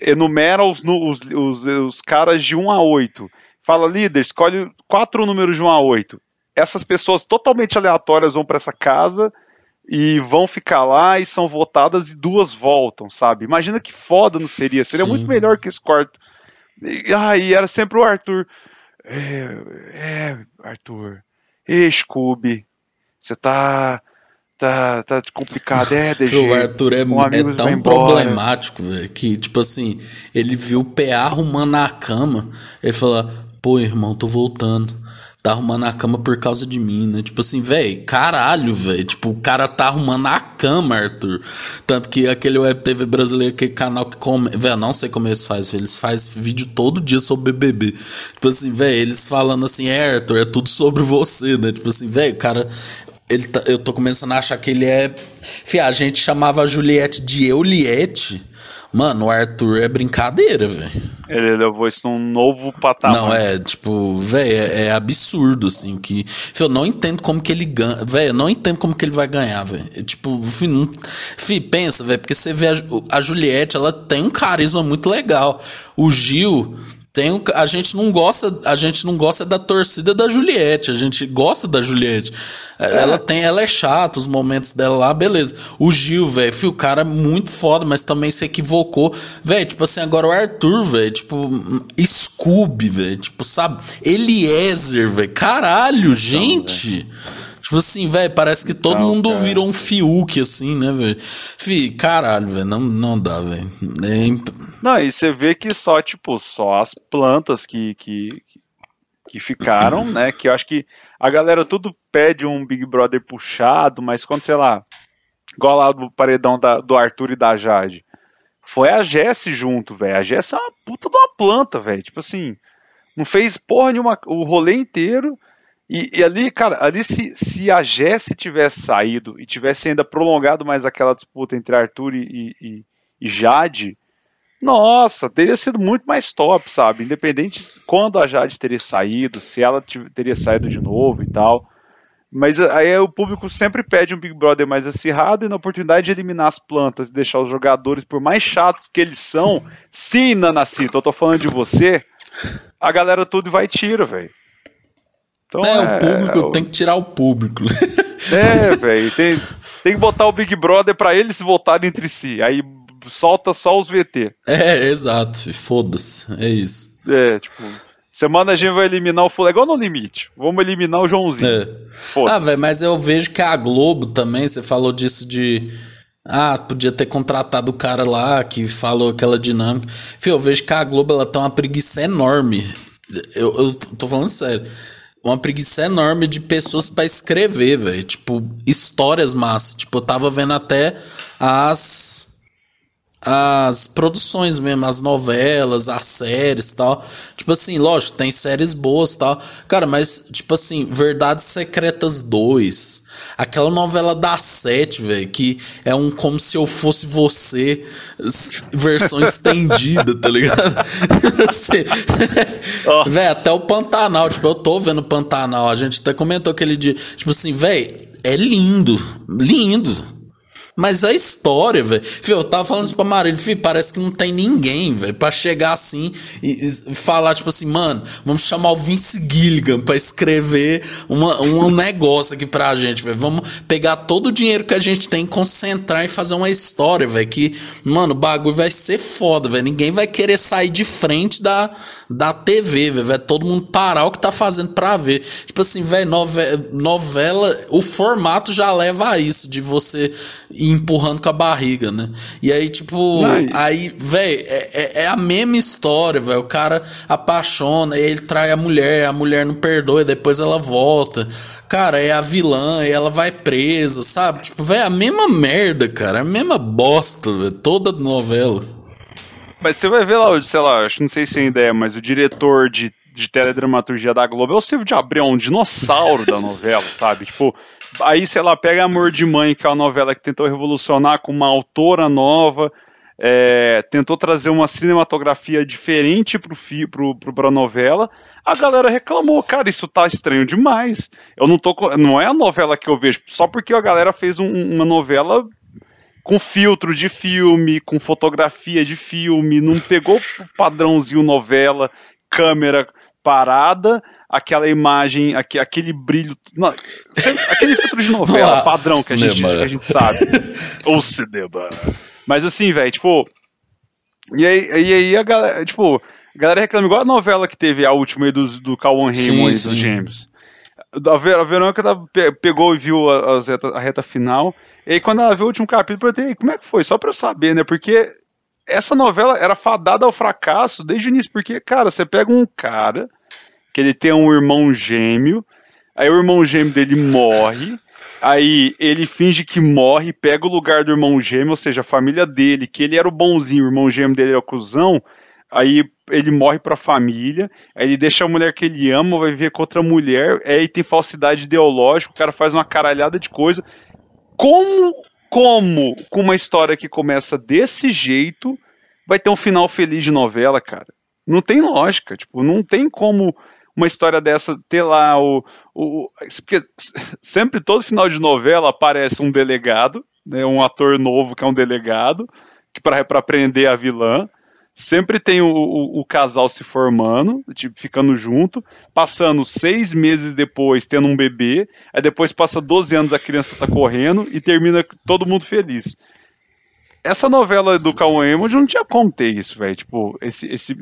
enumera os, os, os, os caras de 1 a 8. Fala, líder, escolhe quatro números de 1 a 8. Essas pessoas totalmente aleatórias vão para essa casa e vão ficar lá e são votadas e duas voltam, sabe? Imagina que foda não seria. Seria Sim. muito melhor que esse quarto. E, ah, e era sempre o Arthur. É, é Arthur. Ei, Scooby. Você tá. tá, tá complicado. É, (laughs) DG. O Arthur é, é tão problemático, velho, que, tipo assim, ele viu o PA arrumando a cama, ele falou, pô, irmão, tô voltando. Tá arrumando a cama por causa de mim, né? Tipo assim, velho, caralho, velho. Tipo, o cara tá arrumando a cama, Arthur. Tanto que aquele Web TV brasileiro, aquele canal que come. Velho, não sei como eles fazem. Eles fazem vídeo todo dia sobre BBB. Tipo assim, velho, eles falando assim, é, Arthur, é tudo sobre você, né? Tipo assim, velho, o cara ele tá, eu tô começando a achar que ele é. Fia, a gente chamava a Juliette de Euliette. Mano, o Arthur é brincadeira, velho. Ele levou isso num novo patamar. Não, é, tipo, velho, é, é, absurdo, assim, o que. Eu não entendo como que ele ganha. Velho, eu não entendo como que ele vai ganhar, velho. Tipo, fio, não... Fih, pensa, velho, porque você vê a, a Juliette, ela tem um carisma muito legal. O Gil tem um, a gente não gosta a gente não gosta da torcida da Juliette a gente gosta da Juliette. É. ela tem ela é chata os momentos dela lá beleza. O Gil velho o cara é muito foda mas também se equivocou. Velho tipo assim agora o Arthur velho tipo Scooby velho tipo sabe? Eliezer velho caralho gente. não, Tipo assim, velho, parece que todo não, mundo cara. virou um Fiuk, assim, né, velho? Fi, caralho, velho, não, não dá, velho. É imp... Não, e você vê que só, tipo, só as plantas que, que, que ficaram, né? Que eu acho que a galera tudo pede um Big Brother puxado, mas quando, sei lá, igual lá do paredão da, do Arthur e da Jade, foi a Jesse junto, velho. A Jesse é uma puta de uma planta, velho. Tipo assim, não fez porra nenhuma o rolê inteiro. E, e, ali, cara, ali se, se a Jesse tivesse saído e tivesse ainda prolongado mais aquela disputa entre Arthur e, e, e Jade, nossa, teria sido muito mais top, sabe? Independente quando a Jade teria saído, se ela teria saído de novo e tal. Mas aí o público sempre pede um Big Brother mais acirrado e na oportunidade de eliminar as plantas e deixar os jogadores, por mais chatos que eles são, sim, Nanacito, eu tô falando de você, a galera tudo vai e tira, velho. Então, é, é, o público é, tem que tirar o público. É, velho, tem, tem que botar o Big Brother para eles votarem entre si. Aí solta só os VT. É, exato. Foda-se. É isso. É, tipo. Semana a gente vai eliminar o igual no limite. Vamos eliminar o Joãozinho. É. Ah, velho, mas eu vejo que a Globo também, você falou disso de. Ah, podia ter contratado o cara lá que falou aquela dinâmica. Fio, eu vejo que a Globo ela tem uma preguiça enorme. Eu, eu tô falando sério. Uma preguiça enorme de pessoas para escrever, velho. Tipo, histórias massas. Tipo, eu tava vendo até as as produções mesmo, as novelas, as séries tal. Tipo assim, lógico, tem séries boas tal. Cara, mas, tipo assim, Verdades Secretas 2. Aquela novela da Sete, velho, que é um Como Se Eu Fosse Você, versão estendida, tá ligado? (laughs) assim, velho, até o Pantanal, tipo, eu tô vendo Pantanal. A gente até comentou aquele dia. Tipo assim, velho, é lindo. Lindo. Mas a história, velho. Eu tava falando isso pra Marília, filho, parece que não tem ninguém, velho, pra chegar assim e, e, falar, tipo assim, mano, vamos chamar o Vince Gilligan pra escrever uma, um negócio aqui pra gente, velho. Vamos pegar todo o dinheiro que a gente tem, concentrar e fazer uma história, velho. Que, mano, o bagulho vai ser foda, velho. Ninguém vai querer sair de frente da, da TV, velho. Vai todo mundo parar o que tá fazendo pra ver. Tipo assim, velho, novela, novela, o formato já leva a isso, de você empurrando com a barriga, né? E aí, tipo, Ai. aí, velho, é, é, é, a mesma história, velho. O cara apaixona, e ele trai a mulher, a mulher não perdoa, e depois ela volta. Cara, é a vilã, e ela vai presa, sabe? Tipo, velho, a mesma merda, cara, a mesma bosta, velho, toda novela. Mas você vai ver lá, sei lá, acho não sei se ainda é, mas o diretor de, de teledramaturgia da Globo é o Silvio de Abreu, um dinossauro da novela, (laughs) sabe? Tipo, Aí, sei lá, pega Amor de Mãe, que é uma novela que tentou revolucionar com uma autora nova, é, tentou trazer uma cinematografia diferente pro, fi, pro, pro, novela. A galera reclamou, cara, isso tá estranho demais. Eu não tô. Não é a novela que eu vejo, só porque a galera fez um, uma novela com filtro de filme, com fotografia de filme, não pegou o padrãozinho novela, câmera parada aquela imagem, aqu aquele brilho. Não, aquele filtro de (laughs) novela padrão que a, gente, que a, gente, sabe. (laughs) Ou cinema. Mas assim, velho, tipo. E aí, e aí a galera, tipo, a galera reclama igual a novela que teve a última aí do, do Cauan Raymond e dos Gêmeos. a, Ver, a Verônica pegou e viu a, a, reta, a reta final. E aí, quando ela viu o último capítulo, eu perguntei, como é que foi? Só pra eu saber, né? Porque essa novela era fadada ao fracasso desde o início. Porque, cara, você pega um cara que ele tem um irmão gêmeo, aí o irmão gêmeo dele morre. Aí ele finge que morre, pega o lugar do irmão gêmeo, ou seja, a família dele, que ele era o bonzinho, o irmão gêmeo dele é o cuzão, aí ele morre pra família, aí ele deixa a mulher que ele ama, vai viver com outra mulher, aí tem falsidade ideológica, o cara faz uma caralhada de coisa. Como, como, com uma história que começa desse jeito, vai ter um final feliz de novela, cara? Não tem lógica, tipo, não tem como uma história dessa ter lá o, o. Porque sempre, todo final de novela, aparece um delegado, né, um ator novo que é um delegado, que para prender a vilã. Sempre tem o, o, o, casal se formando, tipo, ficando junto, passando seis meses depois tendo um bebê, aí depois passa 12 anos a criança tá correndo e termina todo mundo feliz. Essa novela do Cauã Emoji não tinha como ter isso, velho. Tipo, esse, esse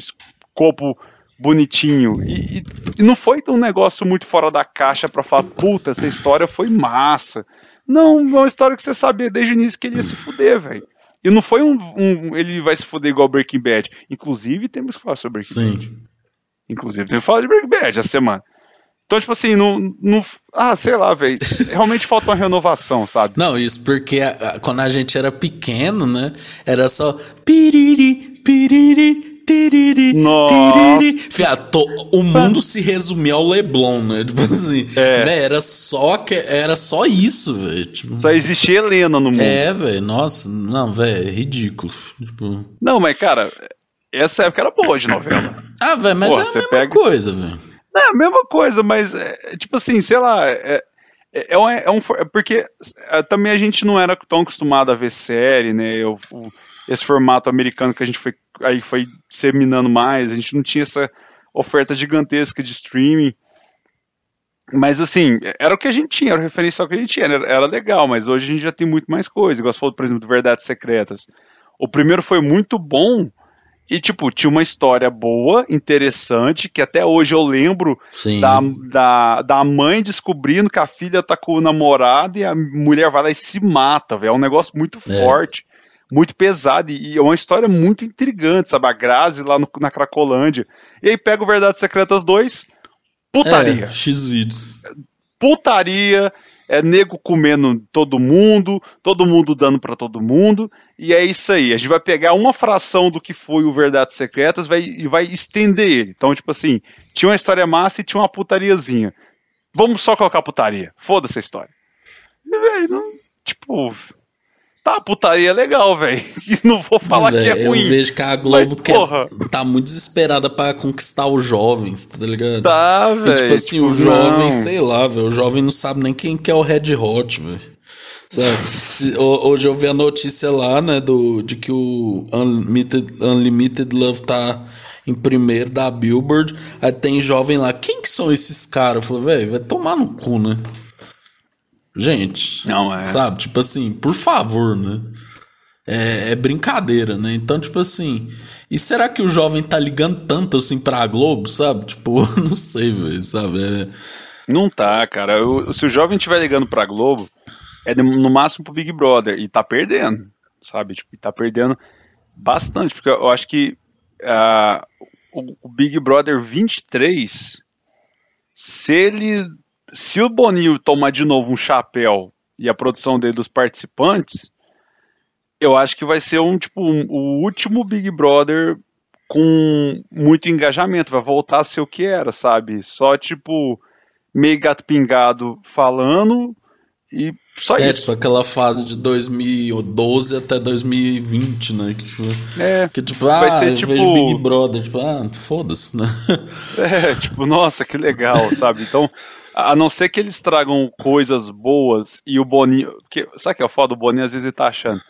bonitinho. E, e, e, não foi um negócio muito fora da caixa para falar, puta, essa história foi massa. Não, é uma história que você sabia desde o início que ele ia se fuder, velho. E não foi um, um, Ele vai se fuder igual Breaking Bad. Inclusive, temos que falar sobre Breaking Sim. Bad. Inclusive, temos que falar de Breaking Bad essa semana. Então, tipo assim, não. não ah, sei lá, velho. Realmente (laughs) falta uma renovação, sabe? Não, isso porque a, a, quando a gente era pequeno, né? Era só. Piriri, piriri, Fiato, o mundo se resumia ao Leblon, né? Tipo assim, é. véio, era só que era só isso, velho. Tipo... Só existia Helena no mundo. É, velho. Nossa, não, velho, é ridículo. Tipo... Não, mas cara, essa época era boa de novela. ah, velho, mas Pô, é a mesma pega... coisa, velho. É a mesma coisa, mas é, tipo assim, sei lá, é, é, é, um, é um, porque é, também a gente não era tão acostumado a ver série, né? Eu, esse formato americano que a gente foi aí foi disseminando mais, a gente não tinha essa oferta gigantesca de streaming. Mas assim, era o que a gente tinha, era o referencial que a gente tinha, era, era legal, mas hoje a gente já tem muito mais coisa, igual você falou, por exemplo, do Verdades Secretas. O primeiro foi muito bom, e, tipo, tinha uma história boa, interessante, que até hoje eu lembro da, da, da mãe descobrindo que a filha tá com o namorado e a mulher vai lá e se mata, velho. É um negócio muito é. forte, muito pesado e é uma história muito intrigante, sabe? A Grazi lá no, na Cracolândia. E aí pega o Verdades Secretas 2, putaria. É, X-Vídeos. Putaria, é nego comendo todo mundo, todo mundo dando para todo mundo, e é isso aí. A gente vai pegar uma fração do que foi o Verdades Secretas vai, e vai estender ele. Então, tipo assim, tinha uma história massa e tinha uma putariazinha. Vamos só colocar putaria. Foda-se a história. E, não, tipo, tá, putaria é legal, velho. (laughs) Não vou falar que é ruim. Eu vejo que a Globo mas, quer, tá muito desesperada para conquistar os jovens, tá ligado? Tá, velho. Tipo assim, tipo, o jovem, não. sei lá, velho. O jovem não sabe nem quem que é o Red Hot, velho. Sabe? hoje eu vi a notícia lá, né, do, de que o Unlimited, Unlimited Love tá em primeiro da Billboard. Aí tem jovem lá. Quem que são esses caras? Eu falei, velho, vai tomar no cu, né? Gente, não é. Sabe? Tipo assim, por favor, né? É, é, brincadeira, né? Então, tipo assim. E será que o jovem tá ligando tanto assim pra Globo, sabe? Tipo, (laughs) não sei, velho, sabe? É... Não tá, cara. Eu, se o jovem estiver ligando pra Globo, é no máximo pro Big Brother. E tá perdendo, sabe? Tipo, e tá perdendo bastante. Porque eu acho que uh, o, o Big Brother 23, se ele se o Boninho tomar de novo um chapéu e a produção dele dos participantes, eu acho que vai ser um tipo um, o último Big Brother com muito engajamento, vai voltar a ser o que era, sabe? Só tipo meio gato pingado falando e só é, isso. tipo aquela fase de 2012 até 2020, né? Que tipo, é, que, tipo ah, ser, eu tipo... vejo Big Brother, tipo, ah, foda-se, né? É, tipo, nossa, que legal, sabe? Então, (laughs) a não ser que eles tragam coisas boas e o Boninho. Porque, sabe o que é foda? O Boninho às vezes ele tá achando.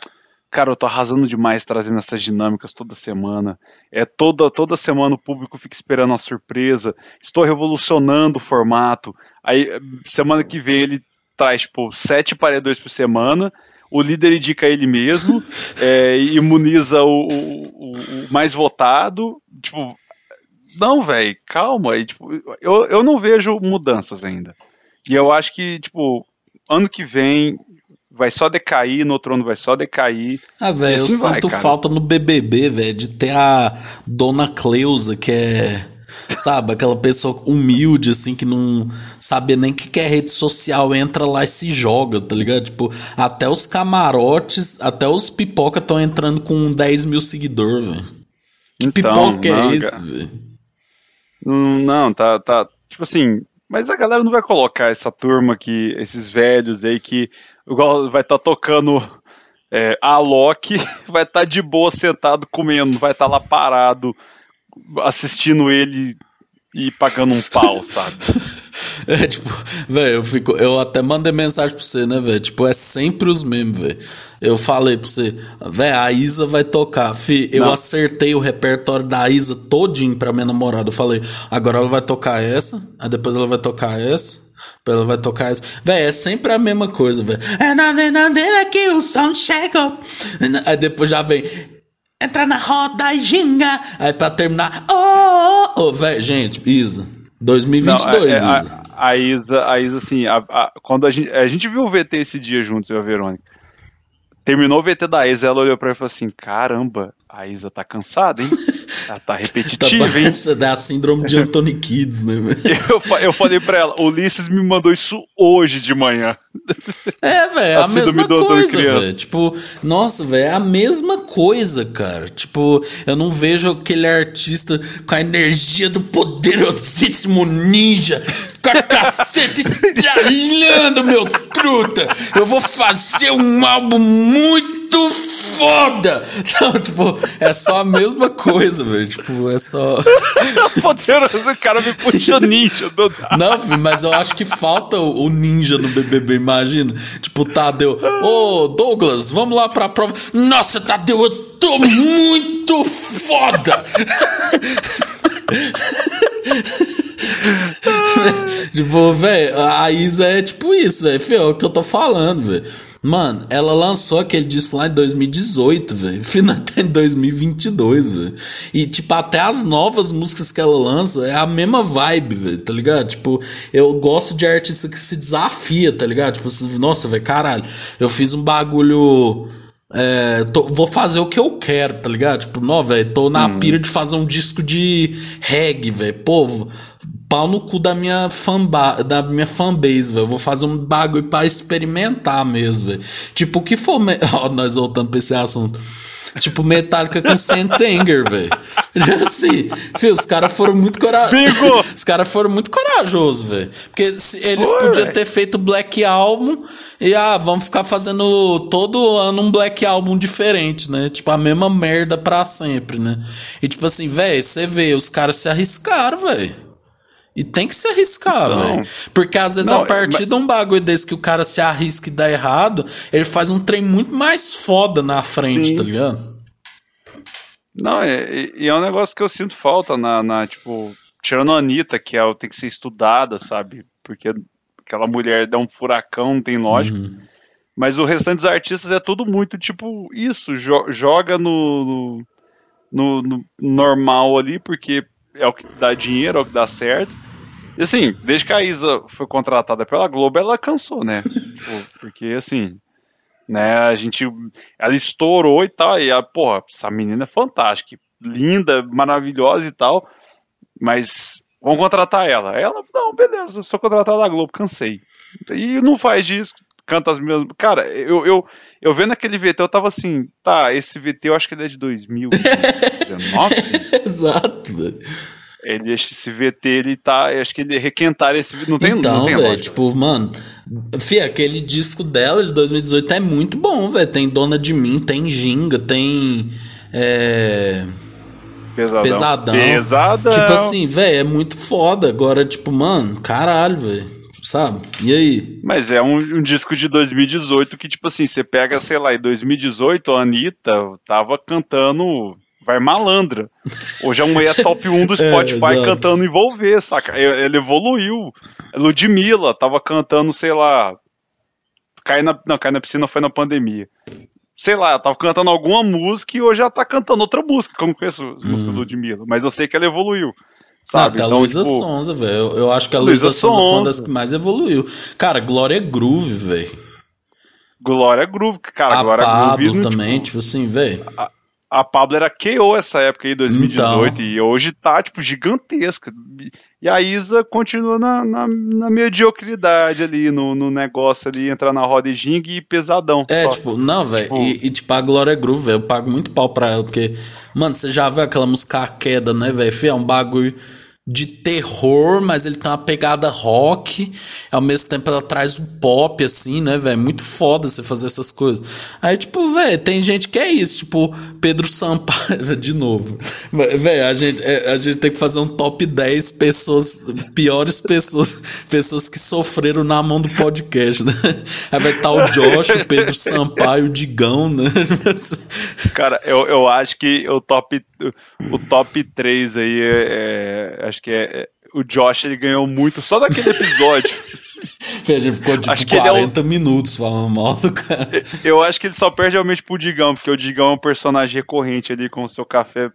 Cara, eu tô arrasando demais trazendo essas dinâmicas toda semana. É toda, toda semana o público fica esperando uma surpresa. Estou revolucionando o formato. Aí, semana que vem ele traz, tipo, sete paredões por semana. O líder indica ele mesmo, (laughs) é, imuniza o, o, o mais votado. Tipo, não, velho, calma. E, tipo, eu, eu não vejo mudanças ainda. E eu acho que, tipo, ano que vem vai só decair, no outro ano vai só decair. Ah, velho, assim eu vai, sinto cara. falta no BBB, velho, de ter a Dona Cleusa, que é, sabe, aquela pessoa humilde, assim, que não sabe nem o que que é rede social, entra lá e se joga, tá ligado? Tipo, até os camarotes, até os pipoca estão entrando com 10 mil seguidores, velho. Que Então, pipoca não, é esse, velho? Hum, Não, tá, tá. Tipo assim, mas a galera não vai colocar essa turma aqui, esses velhos aí que igual vai estar tocando é, a Loki, (laughs) vai estar de boa sentado comendo, vai estar lá parado assistindo ele e pagando um pau, (laughs) sabe? É, tipo, velho, eu fico. Eu até mandei mensagem pra você, né, velho? Tipo, é sempre os mesmos, velho. Eu falei pra você, velho, a Isa vai tocar. Fi, eu Não. acertei o repertório da Isa todinho pra minha namorada. Eu falei, agora ela vai tocar essa, aí depois ela vai tocar essa. depois Ela vai tocar essa. Véi, é sempre a mesma coisa, velho. É na verdadeira que o som chegou. Aí depois já vem. Entra na roda e ginga. Aí pra terminar. Oh, oh, oh. Véi, gente, Isa. 2022, Não, é- é- Isa. a, a Isa, a Isa, assim, a- a- quando a gente, a gente viu o VT esse dia juntos, eu e a Verônica. Terminou o VT da Isa, ela olhou pra mim e falou assim: caramba, a Isa tá cansada, hein? (laughs) Ela tá Tá repetitiva, hein? parecendo da síndrome de Anthony Kids, né, velho? (laughs) Eu, eu falei pra ela, Ulisses me mandou isso hoje de manhã. É, velho, é a A mesma coisa, velho. Tipo, nossa, velho, é a mesma coisa, cara. Tipo, eu não vejo aquele artista com a energia do poderosíssimo ninja, com a (laughs) cacete estralhando, meu truta. Eu vou fazer um álbum muito foda. Não, tipo, é só a mesma coisa, velho. Tipo, é só. (laughs) Poderoso, o cara me puxou ninja. Do... Não, filho, mas eu acho que falta o ninja no BBB, imagina. Tipo, Tadeu. Ô, Douglas, vamos lá pra prova. Nossa, Tadeu, eu tô muito foda! (laughs) tipo, velho, a Isa é tipo isso, velho. É o que eu tô falando, velho. Mano, ela lançou aquele disco lá em 2018, velho. (laughs) Final até em 2022, velho. E, tipo, até as novas músicas que ela lança é a mesma vibe, velho, tá ligado? Tipo, eu gosto de artista que se desafia, tá ligado? Tipo, nossa, velho, caralho. Eu fiz um bagulho. É, tô- vou fazer o que eu quero, tá ligado? Tipo, não, velho, tô na pira de fazer um disco de reggae, velho. Pô, pau no cu da minha fanba da minha fanbase, velho. Vou fazer um bagulho pra experimentar mesmo, velho. Tipo, o que for. Me... (laughs) Ó, nós voltando pra esse assunto. Tipo, Metallica com Sentenger, velho. Já assim, filho, os caras foram muito corajosos. Os caras foram muito corajosos, velho. Porque se- eles Foi, podiam velho. ter feito Black Album e, ah, vamos ficar fazendo todo ano um Black Album diferente, né? Tipo, a mesma merda pra sempre, né? E tipo assim, velho, você vê, os caras se arriscaram, velho. E tem que se arriscar, velho. Porque às vezes Não, a partir mas- de um bagulho desse que o cara se arrisca e dá errado, ele faz um trem muito mais foda na frente, Sim. tá ligado? Não, é, e- e é um negócio que eu sinto falta na, na, tipo, tirando a Anitta, que é, tem que ser estudada, sabe? Porque aquela mulher dá um furacão, não tem lógica. Uhum. Mas o restante dos artistas é tudo muito, tipo, isso, jo- joga no, no, no normal ali, porque é o que dá dinheiro, é o que dá certo. E assim, desde que a Isa foi contratada pela Globo, ela cansou, né? Tipo, porque assim, né, a gente. Ela estourou e tal, e a, porra, essa menina é fantástica, linda, maravilhosa e tal, mas vamos contratar ela. Ela, não, beleza, sou contratada da Globo, cansei. E não faz disco, canta as mesmas. Cara, eu, eu, eu vendo aquele VT, eu tava assim, tá, esse VT eu acho que ele é de 2019. (laughs) Exato, velho. Ele, esse VT, ele tá. Acho que ele requentar esse Não tem, então, velho, tipo, mano, fia, aquele disco dela de 2018 é muito bom, velho. Tem Dona de Mim, tem Ginga, tem. É. Pesadão. Pesadão. Pesadão. Tipo assim, velho, é muito foda. Agora, tipo, mano, caralho, velho. Sabe? E aí? Mas é um, um disco de 2018 que, tipo assim, você pega, sei lá, em 2018, a Anitta tava cantando Vai Malandra. Hoje a mulher é top 1 do (laughs) É, Spotify exato. cantando Envolver, saca? Ele evoluiu. Ludmilla tava cantando, sei lá. Cai na, não, cai na piscina foi na pandemia. Sei lá, ela tava cantando alguma música e hoje ela tá cantando outra música, que eu não conheço as músicas Uhum. do Ludmilla, mas eu sei que ela evoluiu. Sabe? Até a Então, Luísa tipo, Sonza, velho. Eu, eu acho que a Luísa Luísa Sonza foi uma das Sonza. que mais evoluiu. Cara, Glória Groove, velho. Glória Groove, cara. A Glória Pablo Groove. também, Tipo, tipo assim, velho. a Pablo era KO essa época aí, 2018, Então. e hoje tá, tipo, gigantesca. E a Isa continua na, na, na mediocridade ali, no, no negócio ali, entrar na roda e gingue e pesadão. É, só. tipo, não, velho. Tipo- E, e, tipo, a Glória Groove, velho, eu pago muito pau pra ela, porque, mano, você já viu aquela música A Queda, né, velho? É um bagulho de terror, mas ele tem uma pegada rock, ao mesmo tempo ela traz um pop, assim, né, velho? Muito foda você fazer essas coisas. Aí, tipo, velho, tem gente que é isso, tipo, Pedro Sampaio, (laughs) de novo. Velho, a gente, é, a gente tem que fazer um top 10 pessoas, piores pessoas, (laughs) pessoas que sofreram na mão do podcast, né? Aí vai estar o Josh, o Pedro Sampaio, o Digão, né? (laughs) Cara, eu, eu acho que o top, o top 3 aí é, é- Acho que é, é- O Josh ele ganhou muito só daquele episódio. (laughs) a gente ficou tipo Acho que ele é o- 40 minutos falando mal do cara. eu acho que ele só perde realmente pro Digão, porque o Digão é um personagem recorrente ali com o seu café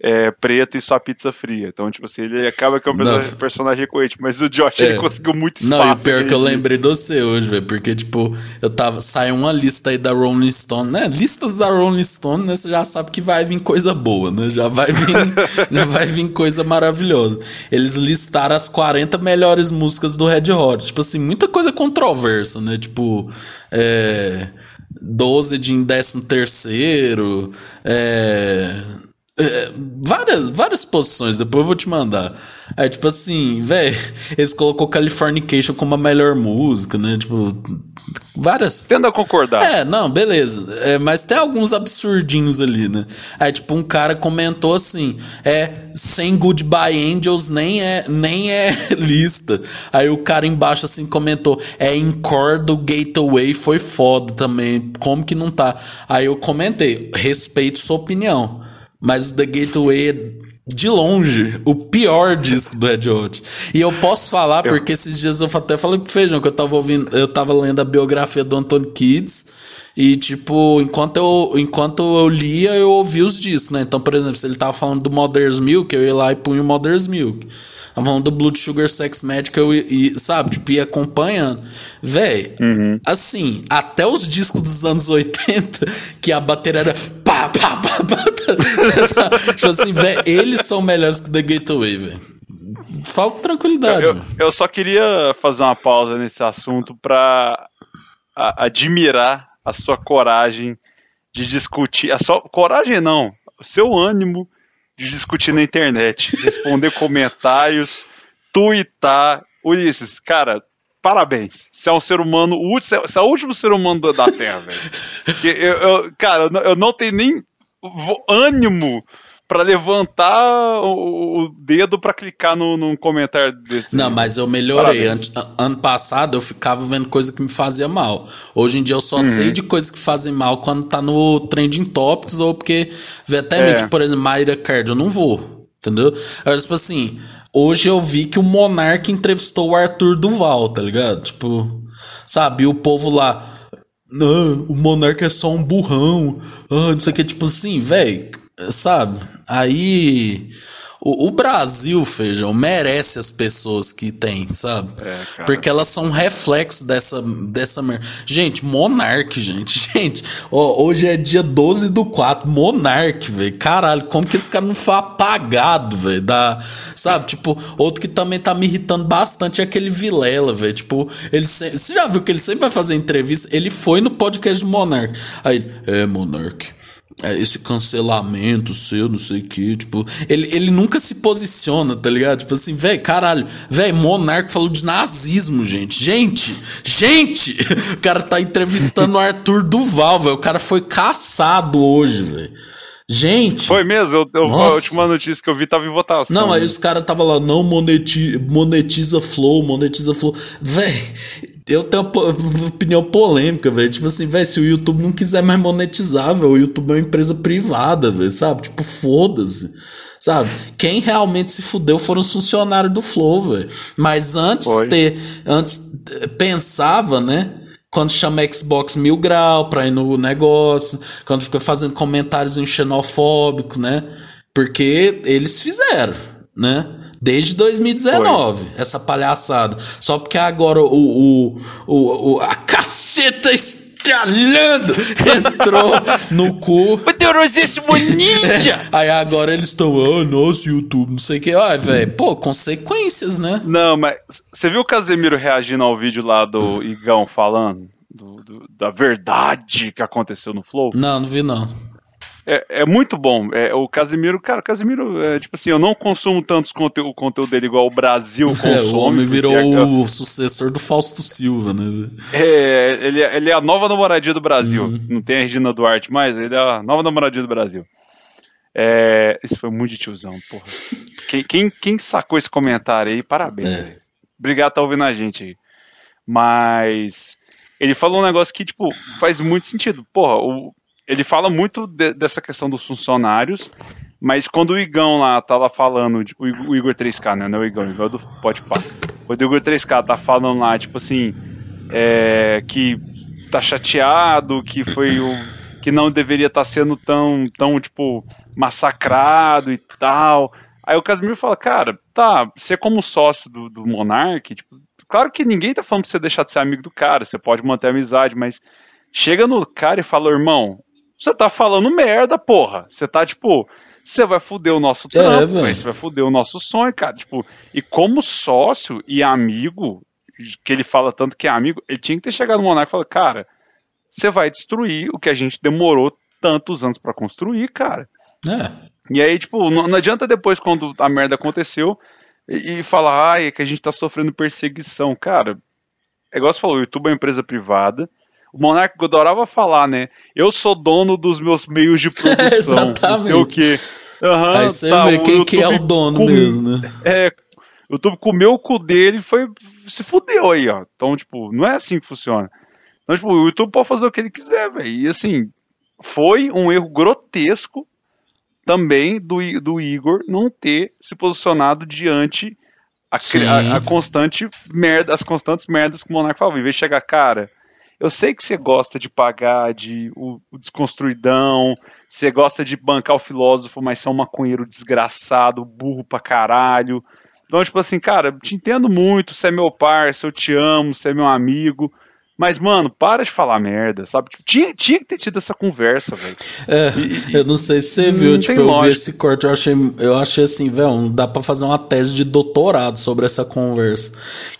é, preto e sua pizza fria. Então, tipo assim, ele acaba que é um personagem, recorrente. Mas o Josh, É. ele conseguiu muito espaço. Não, e o pior que eu lembrei de você hoje, velho. Porque, tipo, eu tava. Saiu uma lista aí da Rolling Stone, né? Listas da Rolling Stone, né? Você já sabe que vai vir coisa boa, né? Já vai vir, (laughs) já vai vir coisa maravilhosa. Eles listaram as 40 melhores músicas do Red Hot. Tipo assim, muita coisa controversa, né? Tipo, é. 12 de em 13 terceiro, é, é, várias, várias posições, depois eu vou te mandar. É tipo assim, velho, eles colocou Californication como a melhor música, né? Tipo, várias. Tendo a concordar. É, não, beleza. É, mas tem alguns absurdinhos ali, né? Aí, tipo, um cara comentou assim: é, sem Goodbye Angels nem é, nem é (laughs) lista. Aí o cara embaixo assim comentou: é, Encore do Gateway foi foda também. Como que não tá? Aí eu comentei: respeito sua opinião. Mas o The Gateway é de longe o pior disco do Red Hot. E eu posso falar, porque esses dias eu até falei pro Feijão que eu tava ouvindo, eu tava lendo a biografia do Anthony Kids. E, tipo, enquanto eu, enquanto eu lia, eu ouvi os discos, né? Então, por exemplo, se ele tava falando do Mother's Milk, eu ia lá e punho o Mother's Milk. Tava falando do Blood Sugar Sex Magic, eu ia, sabe, tipo, ia acompanhando. Véi, assim, até os discos dos anos (laughs) 80, que a bateria era pá, pá, pá, tipo assim, véi, eles são melhores que The Gateway, velho. Com tranquilidade. Eu, velho. eu só queria fazer uma pausa nesse assunto pra a- admirar a sua coragem de discutir. A sua coragem não, o seu ânimo de discutir na internet, responder (laughs) comentários, tuitar. Ulisses, cara, parabéns. Você é um ser humano, o ulti- você é o último ser humano da- Terra, velho. Eu, eu- cara, eu não, eu tenho nem ânimo pra levantar o, dedo pra clicar no, num comentário desse. Não, mas eu melhorei. Ano passado eu ficava vendo coisa que me fazia mal. Hoje em dia eu só sei de coisas que fazem mal quando tá no Trending Topics ou porque vê até É. tipo, por exemplo, Mayra Card, eu não vou. Entendeu? Agora, tipo assim, hoje eu vi que o Monark entrevistou o Arthur Duval, tá ligado? Tipo, sabe? O povo lá. Não, o Monark é só um burrão. Ah, não sei o que, tipo assim, velho, sabe? Aí. O, o Brasil, feijão, merece as pessoas que tem, sabe? É. Porque elas são um reflexo dessa, dessa merda. Gente, Monark, gente. (laughs) Gente, ó, hoje é dia 12 do 4. Monark, velho. Caralho, como que esse cara não foi apagado, velho? Da, sabe? Tipo, outro que também tá me irritando bastante é aquele Vilela, velho. Tipo, ele sempre, você já viu que ele sempre vai fazer entrevista? Ele foi no podcast do Monark. Aí, é, Monark. É, esse cancelamento seu, não sei o que, tipo, ele, ele nunca se posiciona, tá ligado? Tipo assim, velho, caralho, velho, Monark falou de nazismo, gente. Gente, gente! (laughs) O cara tá entrevistando o Arthur Duval, velho. O cara foi caçado hoje, velho. Gente. Foi mesmo? Eu, eu- a última notícia que eu vi tava em votação. Não, aí os caras tava lá, não moneti monetiza flow, monetiza flow. Véi, eu tenho uma opinião polêmica, velho. Tipo assim, velho, se o YouTube não quiser mais monetizar, velho, o YouTube é uma empresa privada, velho, sabe? Tipo, foda-se. Sabe? Quem realmente se fudeu foram os funcionários do Flow, velho. Mas antes Foi. ter. Antes eh, pensava, né? Quando chama Xbox Mil Grau pra ir no negócio, quando fica fazendo comentários xenofóbicos, né? Porque eles fizeram, né? Desde 2019, Foi. essa palhaçada. Só porque agora o, o, o, o a caceta estralando entrou no cu. (laughs) Poderosíssimo ninja! (laughs) Aí agora eles estão, ah, nosso YouTube, não sei o que. Ai, velho, pô, consequências, né? Não, mas você viu o Casemiro reagindo ao vídeo lá do Igão falando? Do, do, da verdade que aconteceu no Flow? Não, não vi não. É, é, muito bom. É, o Casimiro, cara, o Casimiro, é, tipo assim, eu não consumo tantos o conteúdo dele igual o Brasil consome. (laughs) É, o homem virou é, o sucessor do Fausto Silva, né? É, ele, é, ele é a nova namoradinha do Brasil. Uhum. Não tem a Regina Duarte mais, ele é a nova namoradinha do Brasil. É, isso foi muito de tiozão, porra. Quem, quem, quem sacou esse comentário aí, parabéns. É. Obrigado por estar tá ouvindo a gente aí. Mas ele falou um negócio que, tipo, faz muito sentido. Porra, o, ele fala muito de, dessa questão dos funcionários, mas quando o Igão lá lá falando, o, o Igor 3K, né? Não é o Igão, o Igor é do Pode Pá. Quando o Igor 3K tá falando lá, tipo assim, é, que tá chateado, que foi o. que não deveria estar tá sendo tão, tão, tipo, massacrado e tal. Aí o Casimiro fala, cara, tá, você como sócio do, do Monark, tipo, claro que ninguém tá falando pra você deixar de ser amigo do cara, você pode manter a amizade, mas chega no cara e fala, irmão, você tá falando merda, porra. Você tá, tipo, você vai foder o nosso é, trampo, é, você vai foder o nosso sonho, cara. Tipo, e como sócio e amigo, que ele fala tanto que é amigo, ele tinha que ter chegado no Monarca e falado, cara, você vai destruir o que a gente demorou tantos anos para construir, cara. É. E aí, tipo, não, não, adianta depois, quando a merda aconteceu, e, e falar, ai, é que a gente tá sofrendo perseguição. Cara, é igual você falou, o YouTube é uma empresa privada, o Monark adorava falar, né? Eu sou dono dos meus meios de (laughs) produção. Exatamente. O que? Uhum, Aí você tá, vê quem que é o dono com... mesmo, né? É, o YouTube comeu o cu dele e foi. Se fudeu aí, ó. Então, tipo, não é assim que funciona. Então, tipo, o YouTube pode fazer o que ele quiser, velho. E assim, foi um erro grotesco também do, do Igor não ter se posicionado diante a, a, a constante merda, as constantes merdas que o Monark falava. Em vez de chegar, cara, eu sei que você gosta de pagar de o, o desconstruidão, você gosta de bancar o filósofo, mas você é um maconheiro desgraçado, burro pra caralho. Então, tipo assim, cara, te entendo muito, você é meu parceiro, eu te amo, você é meu amigo. Mas, mano, para de falar merda, sabe? Tipo, tinha, tinha que ter tido essa conversa, velho. É, e, eu não sei se você viu, tipo, eu lógica. vi esse corte, eu achei, eu achei assim, velho, dá pra fazer uma tese de doutorado sobre essa conversa.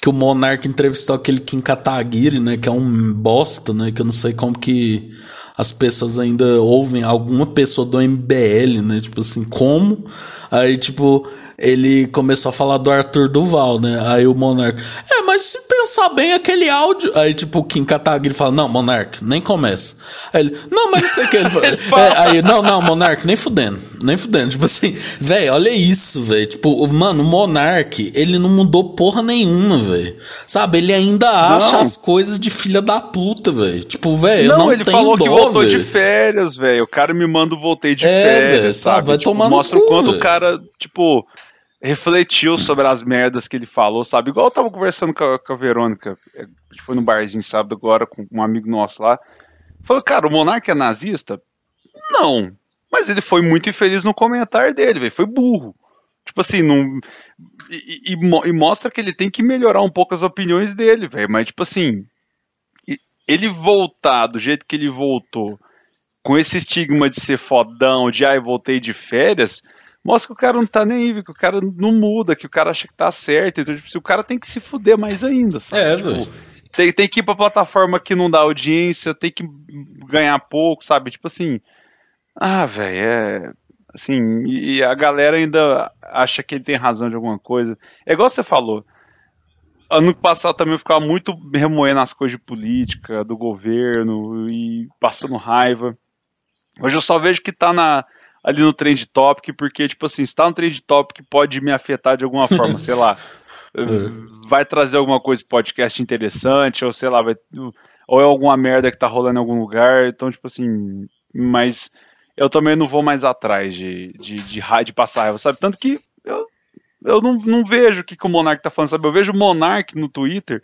Que o Monark entrevistou aquele Kim Kataguiri, né, que é um bosta, né, que eu não sei como que as pessoas ainda ouvem alguma pessoa do MBL, né, tipo assim, como? Aí, tipo, ele começou a falar do Arthur Duval, né? Aí o Monark, é, mas se pensar bem aquele áudio. Aí, tipo, o Kim Kataguiri fala: Não, Monark, nem começa. Aí ele, não, mas não sei o que. Ele (laughs) fala, é, aí, não, não, Monark, nem fudendo. Nem fudendo. Tipo assim, velho, olha isso, velho. Tipo, mano, o Monark, ele não mudou porra nenhuma, velho. Sabe? Ele ainda acha não. as coisas de filha da puta, velho. Tipo, velho, não, não ele falou dó, que voltou véio. de férias, velho. O cara me manda voltei de é, férias, véio, sabe? Vai tipo, tomar mostra no cu, o quanto véio. o cara, tipo refletiu sobre as merdas que ele falou, sabe? Igual eu tava conversando com a, com a Verônica, é, a gente foi no barzinho sábado agora com um amigo nosso lá. Falou, cara, o Monark é nazista? Não. Mas ele foi muito infeliz no comentário dele, velho. Foi burro. Tipo assim, não. E, e, e, mostra que ele tem que melhorar um pouco as opiniões dele, velho. Mas, tipo assim. Ele voltar do jeito que ele voltou, com esse estigma de ser fodão, de ai, voltei de férias, mostra que o cara não tá nem aí, que o cara não muda, que o cara acha que tá certo. Então, tipo, o cara tem que se fuder mais ainda, sabe? É, tipo, tem, tem que ir pra plataforma que não dá audiência, tem que ganhar pouco, sabe? Tipo assim. Ah, velho, é. Assim, e a galera ainda acha que ele tem razão de alguma coisa. É igual você falou. Ano passado também eu ficava muito remoendo as coisas de política, do governo e passando raiva. Hoje eu só vejo que tá na, ali no Trend Topic, porque, tipo assim, se tá no Trend Topic pode me afetar de alguma forma, sei lá. (laughs) É. Vai trazer alguma coisa podcast interessante, ou sei lá, vai, ou é alguma merda que tá rolando em algum lugar, então, tipo assim, mas eu também não vou mais atrás de, de, de, de passar raiva, sabe? Tanto que eu, eu não, não vejo o que, que o Monark tá falando, sabe? Eu vejo o Monark no Twitter,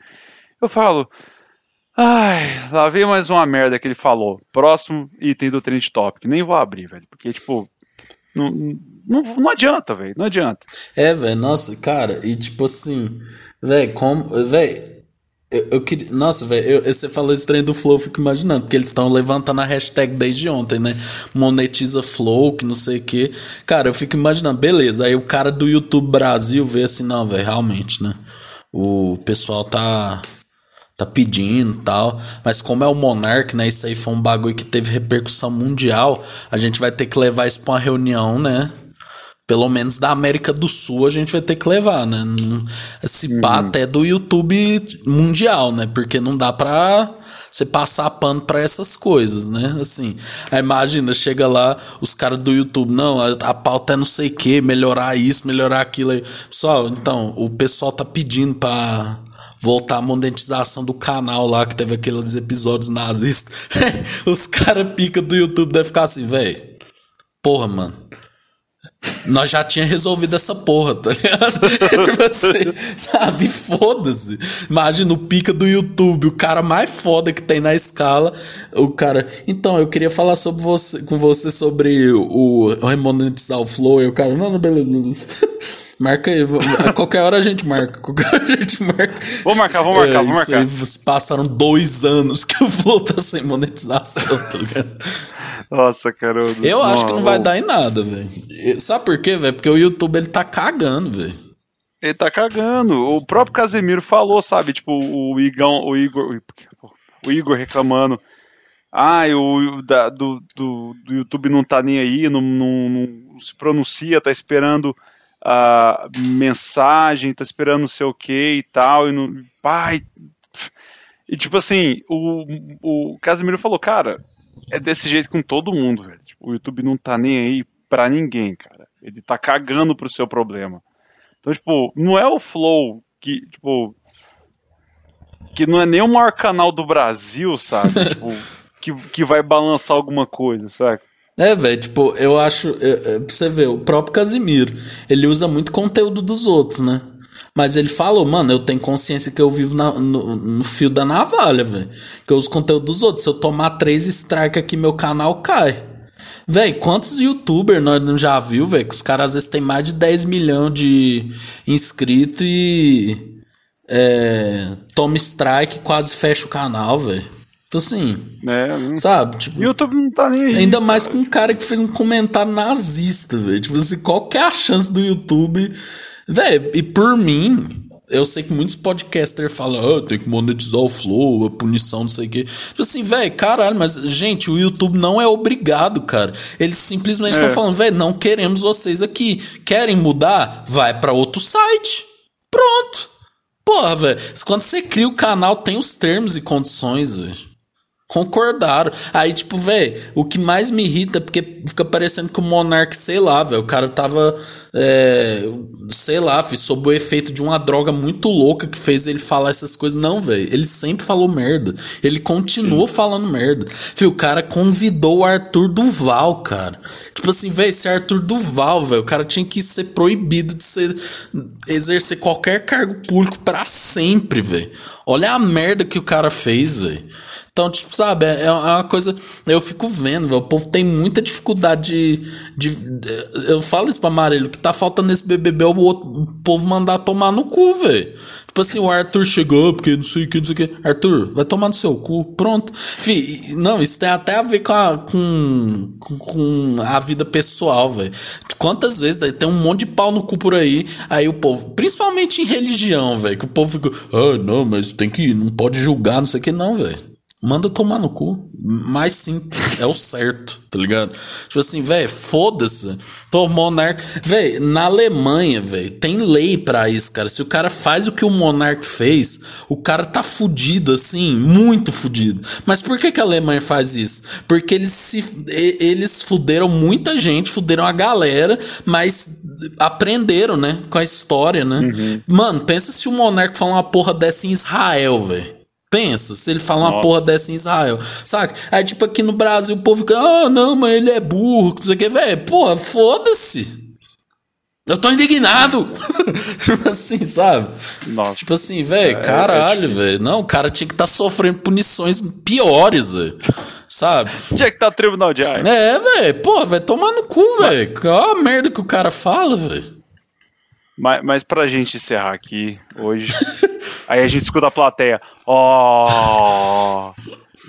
eu falo, Ai, lá veio mais uma merda que ele falou. Próximo item do Trend Topic. Nem vou abrir, velho. Porque, tipo, Não, não, não adianta, velho. Não adianta. É, velho, nossa, cara, e tipo assim, velho, como. Velho, eu, eu queria. Nossa, velho, você falou esse trem do Flow, eu fico imaginando, porque eles estão levantando a hashtag desde ontem, né? Monetiza Flow, que não sei o quê. Cara, eu fico imaginando, beleza. Aí o cara do YouTube Brasil vê assim, não, velho, realmente, né? O pessoal tá tá pedindo tal. Mas como é o Monark, né? Isso aí foi um bagulho que teve repercussão mundial. A gente vai ter que levar isso pra uma reunião, né? Pelo menos da América do Sul a gente vai ter que levar, né? Se uhum. pá até do YouTube mundial, né? Porque não dá pra você passar pano pra essas coisas, né? Assim, aí imagina, chega lá os caras do YouTube, não, a, a pauta é não sei o que, melhorar isso, melhorar aquilo aí. Pessoal, então, o pessoal tá pedindo pra voltar a monetização do canal lá, que teve aqueles episódios nazistas. (laughs) os caras pica do YouTube deve ficar assim, velho. Porra, mano nós já tinha resolvido essa porra, tá ligado? Você, (laughs) sabe, foda-se. Imagina o pica do YouTube, o cara mais foda que tem na escala. O cara. Então, eu queria falar sobre você, com você sobre o, o remonetizar o flow. E o cara, não, não, beleza, beleza. (laughs) Marca aí, a qualquer hora a gente marca. Qualquer hora a gente marca. Vou marcar, vou marcar, é, vou marcar. Aí, passaram dois anos que o Flow tá sem monetização, tá ligado? Nossa, cara. Eu, eu acho que não vai dar em nada, velho. Sabe por quê, velho? Porque o YouTube ele tá cagando, velho. Ele tá cagando. O próprio Casemiro falou, sabe? Tipo, o Igão, o Igor, o Igor reclamando. Ah, o da, do, do, do, YouTube não tá nem aí, não, não, não se pronuncia, tá esperando a mensagem, tá esperando não sei o que e tal, e não. Pai. E tipo assim, o, o Casemiro falou, cara, é desse jeito com todo mundo, velho. Tipo, o YouTube não tá nem aí pra ninguém, cara. Ele tá cagando pro seu problema. Então, tipo, não é o Flow que, tipo. Que não é nem o maior canal do Brasil, sabe? (laughs) tipo, que, que vai balançar alguma coisa, sabe? É, velho, tipo, eu acho. É, é, pra você ver, o próprio Casimiro, ele usa muito conteúdo dos outros, né? Mas ele falou, mano, eu tenho consciência que eu vivo na, no, no, fio da navalha, velho. Que eu uso conteúdo dos outros. Se eu tomar três strikes aqui, meu canal cai. Véi, quantos youtubers nós não já viu, velho? Que os caras às vezes têm mais de 10 milhões de inscritos e. É, toma strike quase fecha o canal, velho. Tipo assim. É, sabe? Tipo, YouTube não tá nem aí. Ainda mais com um cara que fez um comentário nazista, velho. Tipo assim, qual que é a chance do YouTube Véi, e por mim, eu sei que muitos podcasters falam, ah, tem que monetizar o flow, a punição, não sei o quê. Tipo assim, velho, caralho, mas, gente, o YouTube não é obrigado, cara. Eles simplesmente estão é. falando, velho, não queremos vocês aqui. Querem mudar? Vai para outro site. Pronto. Porra, velho. Quando você cria o canal, tem os termos e condições, velho. Concordaram. Aí, tipo, velho, o que mais me irrita porque fica parecendo que o Monark, sei lá, velho, o cara tava, é, sei lá, filho, sob o efeito de uma droga muito louca que fez ele falar essas coisas. Não, velho, ele sempre falou merda. Ele continua Sim. falando merda. Filho, o cara convidou o Arthur Duval, cara. Tipo assim, velho, esse Arthur Duval, velho, o cara tinha que ser proibido de ser, exercer qualquer cargo público para sempre, velho. Olha a merda que o cara fez, velho. Então, tipo, sabe, é, é uma coisa. Eu fico vendo, véio, o povo tem muita dificuldade de, de. eu falo isso pra Amarelo, que tá faltando nesse BBB é o, outro, o povo mandar tomar no cu, velho. Tipo assim, o Arthur chegou, porque não sei o que, não sei o que. Arthur, vai tomar no seu cu, pronto. Fih, não, isso tem até a ver com a, com, com a vida pessoal, velho. Quantas vezes daí, tem um monte de pau no cu por aí, aí o povo, principalmente em religião, velho, que o povo fica, ah, não, mas tem que, não pode julgar, não sei o que, não, velho manda tomar no cu. Mais simples, é o certo, tá ligado? Tipo assim, velho, foda-se. Tô monarca. Velho, na Alemanha, velho, tem lei para isso, cara. Se o cara faz o que o monarca fez, o cara tá fudido, assim, muito fudido. Mas por que, que a Alemanha faz isso? Porque eles se. Eles fuderam muita gente, fuderam a galera, mas aprenderam, né? Com a história, né? Uhum. Mano, pensa se o monarca falar uma porra dessa em Israel, velho. Pensa, se ele fala uma porra dessa em Israel, saca? Aí, tipo, aqui no Brasil, o povo fica, ah, não, mas ele é burro, não sei o que, velho. Porra, foda-se. Eu tô indignado. (laughs) assim, sabe? Nossa. Tipo assim, velho, é, caralho, é, velho. Não, o cara tinha que estar tá sofrendo punições piores, velho. Sabe? Tinha que estar tá Tribunal de Arte. É, velho. Pô, vai tomar no cu, velho. Olha a merda que o cara fala, velho. Mas, mas pra gente encerrar aqui hoje, (laughs) aí a gente escuta a plateia. Ó. Oh,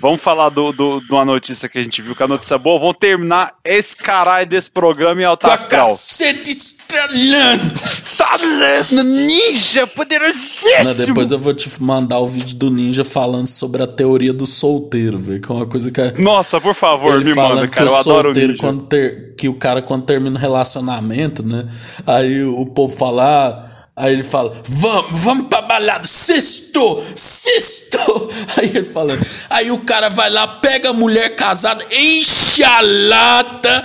vamos falar do, do, de uma notícia que a gente viu, que a notícia é boa. Vamos terminar esse caralho desse programa em alta astral. Cacete estralhando! Estralando, ninja poderosíssimo! Não, depois eu vou te mandar o vídeo do ninja falando sobre a teoria do solteiro, velho. Que é uma coisa que. É... Nossa, por favor, Ele me manda, cara. Eu adoro o ninja. Quando ter, que o cara, quando termina o relacionamento, né? Aí o povo fala. Aí ele fala, vamos, vamos pra balada, sexto, sexto. (laughs) Aí ele fala, aí o cara vai lá, pega a mulher casada, enche a lata.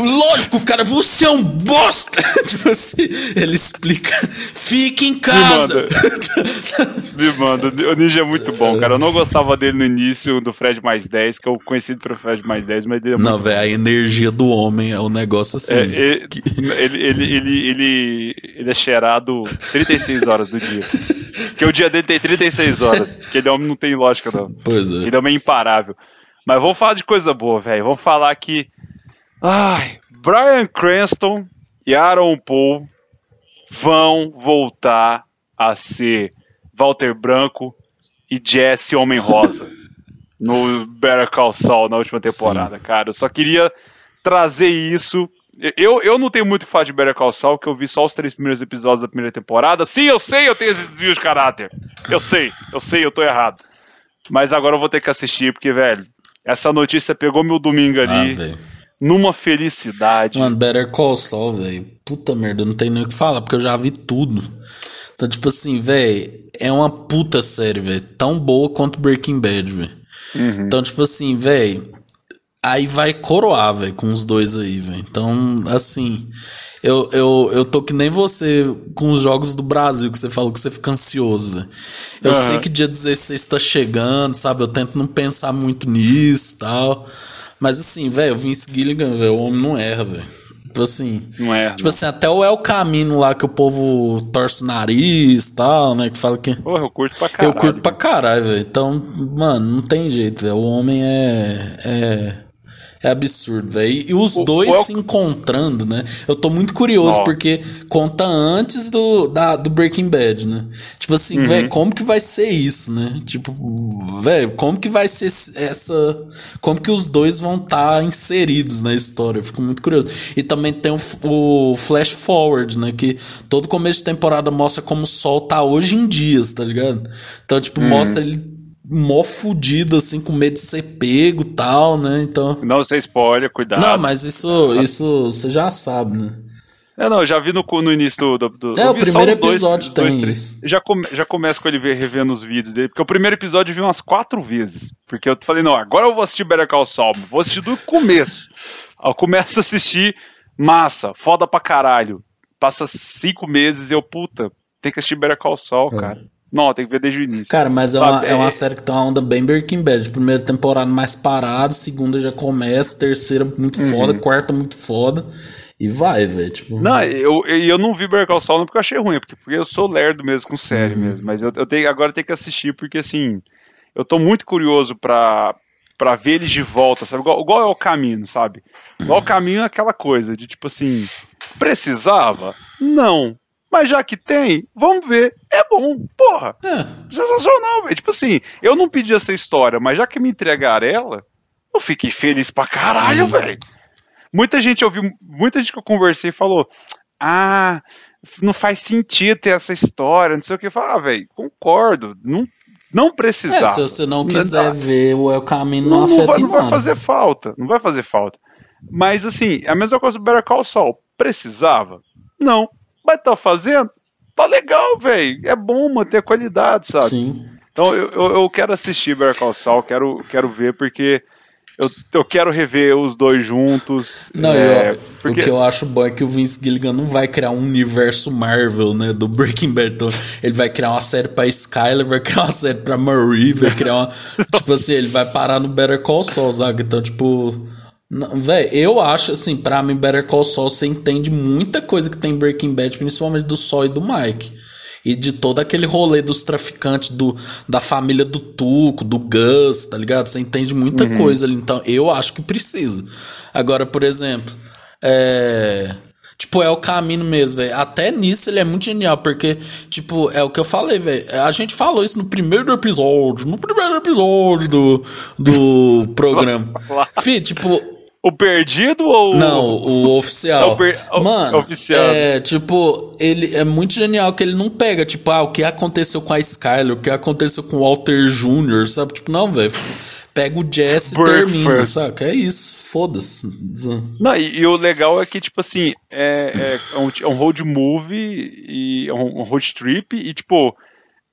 Lógico, cara, você é um bosta. (laughs) tipo assim, ele explica, fique em casa. Me manda. (laughs) Me manda. O Ninja é muito bom, cara. Eu não gostava dele no início do Fred mais 10, que eu conheci pelo Fred mais 10, mas ele é Não, velho, a energia do homem é um negócio assim. É, ele, que... ele, ele, ele, ele, ele é cheirado 36 horas do dia. Porque o dia dele tem 36 horas. Que ele homem não tem lógica, não. Pois é. Ele é imparável. Mas vamos falar de coisa boa, velho. Vamos falar que. Ai, Brian Cranston e Aaron Paul vão voltar a ser Walter Branco e Jesse Homem Rosa (laughs) no Better Call Saul na última temporada, Sim. cara. Eu só queria trazer isso eu, eu não tenho muito o que falar de Better Call Saul, que eu vi só os três primeiros episódios da primeira temporada. Sim, eu sei, eu tenho esses desvios de caráter. Eu sei, eu sei, eu tô errado. Mas agora eu vou ter que assistir, porque, velho, essa notícia pegou meu domingo ali. Ah, numa felicidade. Mano, Better Call Saul, velho. Puta merda, eu não tenho nem o que falar, porque eu já vi tudo. Então, tipo assim, velho, é uma puta série, velho. Tão boa quanto Breaking Bad, velho. Uhum. Então, tipo assim, velho aí vai coroar, velho, com os dois aí, velho. Então, assim, eu, eu, eu tô que nem você com os jogos do Brasil, que você falou que você fica ansioso, velho. Eu uhum. sei que dia 16 tá chegando, sabe? Eu tento não pensar muito nisso e tal. Mas assim, velho, o Vince Gilligan, velho, o homem não erra, velho. Tipo assim. Não é. Tipo não. assim, até o El Camino lá que o povo torce o nariz e tal, né? Que fala que. Porra, eu curto pra caralho. Eu curto pra caralho, velho. Então, mano, não tem jeito, velho. O homem é. É é absurdo, velho. E os o, dois o... se encontrando, né? Eu tô muito curioso, porque conta antes do, da, do Breaking Bad, né? Tipo assim, uhum. velho, como que vai ser isso, né? Tipo, velho, como que vai ser essa. Como que os dois vão estar tá inseridos na história? Eu fico muito curioso. E também tem o, o Flash Forward, né? Que todo começo de temporada mostra como o Sol tá hoje em dias, tá ligado? Então, tipo, uhum. mostra ele mó fudido, assim, com medo de ser pego e tal, né? Então. Não, você spoiler, cuidado. Não, mas isso, isso você já sabe, né? É, não, eu já vi no, no início do. do é, o primeiro episódio dois, tem dois, isso. Já, come, já começo com ele revendo os vídeos dele, porque o primeiro episódio eu vi umas quatro vezes. Porque eu falei, não, agora eu vou assistir Better Call Saul, vou assistir do começo. (laughs) Eu começo a assistir, massa, foda pra caralho. Passa cinco meses e eu, puta, tem que assistir Better Call Saul, é. cara. Não, tem que ver desde o início. Cara, mas é uma, é uma série que tem uma onda bem Breaking Bad. Primeira temporada mais parada, segunda já começa, terceira muito uhum. foda, quarta muito foda. E vai, velho. Tipo... Não, eu, eu não vi Saul não porque eu achei ruim, porque, porque eu sou lerdo mesmo com série uhum. mesmo. Mas eu, eu tenho, agora tenho que assistir porque, assim, eu tô muito curioso pra, pra ver eles de volta, sabe? Igual, igual é o caminho, sabe? Igual o caminho é aquela coisa de, tipo assim, precisava? Não. Mas já que tem, vamos ver. É bom, porra. É. Sensacional, velho. Tipo assim, eu não pedi essa história, mas já que me entregaram ela, eu fiquei feliz pra caralho, velho. Muita gente ouviu, muita gente que eu conversei falou: Ah, não faz sentido ter essa história, não sei o que. Fala, ah, velho, concordo. Não, não precisava. É, se você não quiser não, ver o caminho não, não afeta vai, não vai fazer falta. Não vai fazer falta. Mas assim, a mesma coisa do Better Call Saul. Precisava? Não. Mas tá fazendo? Tá legal, velho. É bom manter a qualidade, sabe? Sim. Então eu, eu, eu quero assistir Better Call Saul, quero, quero ver, porque eu, eu quero rever os dois juntos. Não, é, eu, porque... O que eu acho bom é que o Vince Gilligan não vai criar um universo Marvel, né, do Breaking Bad. Então, ele vai criar uma série pra Skyler, vai criar uma série pra Marie, vai criar uma... (laughs) tipo assim, ele vai parar no Better Call Saul, sabe? Então, tipo... Véi, eu acho assim, pra mim, Better Call Saul, você entende muita coisa que tem Breaking Bad, principalmente do Sol e do Mike. e de todo aquele rolê dos traficantes do, da família do Tuco, do Gus, tá ligado? Você entende muita uhum. coisa ali. Então, eu acho que precisa. Agora, por exemplo, é. Tipo, é o caminho mesmo, velho. Até nisso ele é muito genial, porque, tipo, é o que eu falei, velho. A gente falou isso no primeiro episódio, no primeiro episódio do, do programa. Fih, tipo, o perdido ou. Não, o oficial. É o per... Mano, o oficial. é tipo, ele é muito genial que ele não pega, tipo, ah, o que aconteceu com a Skyler, o que aconteceu com o Walter Jr., sabe? Tipo, não, velho. Pega o Jesse e termina, sabe? É isso, foda-se. Não, e, e, o legal é que, tipo assim, é, é, um, é um road movie e é um, um road trip e, tipo.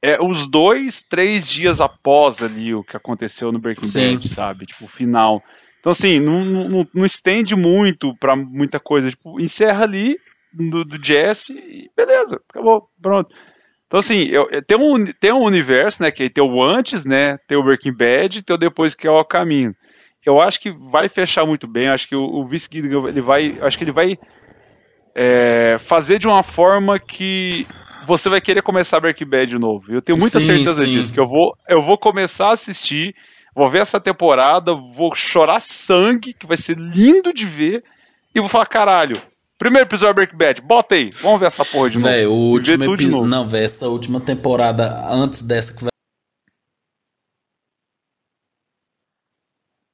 É, os dois, três dias após ali o que aconteceu no Breaking Bad, sabe? Tipo, o final. Então, assim, não, não, não estende muito para muita coisa. Tipo, encerra ali do, do Jesse e beleza, acabou, pronto. Então, assim, eu, tem, um, tem um universo, né? Que tem o antes, né? Tem o Breaking Bad, tem o depois que é o caminho. Eu acho que vai fechar muito bem. Acho que o, o Vince Gilligan, ele vai, acho que ele vai é, fazer de uma forma que você vai querer começar Breaking Bad de novo. Eu tenho muita sim, certeza sim. disso. Que eu vou, eu vou começar a assistir Vou ver essa temporada, vou chorar sangue, que vai ser lindo de ver, e vou falar, caralho, Primeiro episódio de Breaking Bad, bota aí, vamos ver essa porra de novo. Véi, o último episódio. Não, velho, essa última temporada, antes dessa que vai.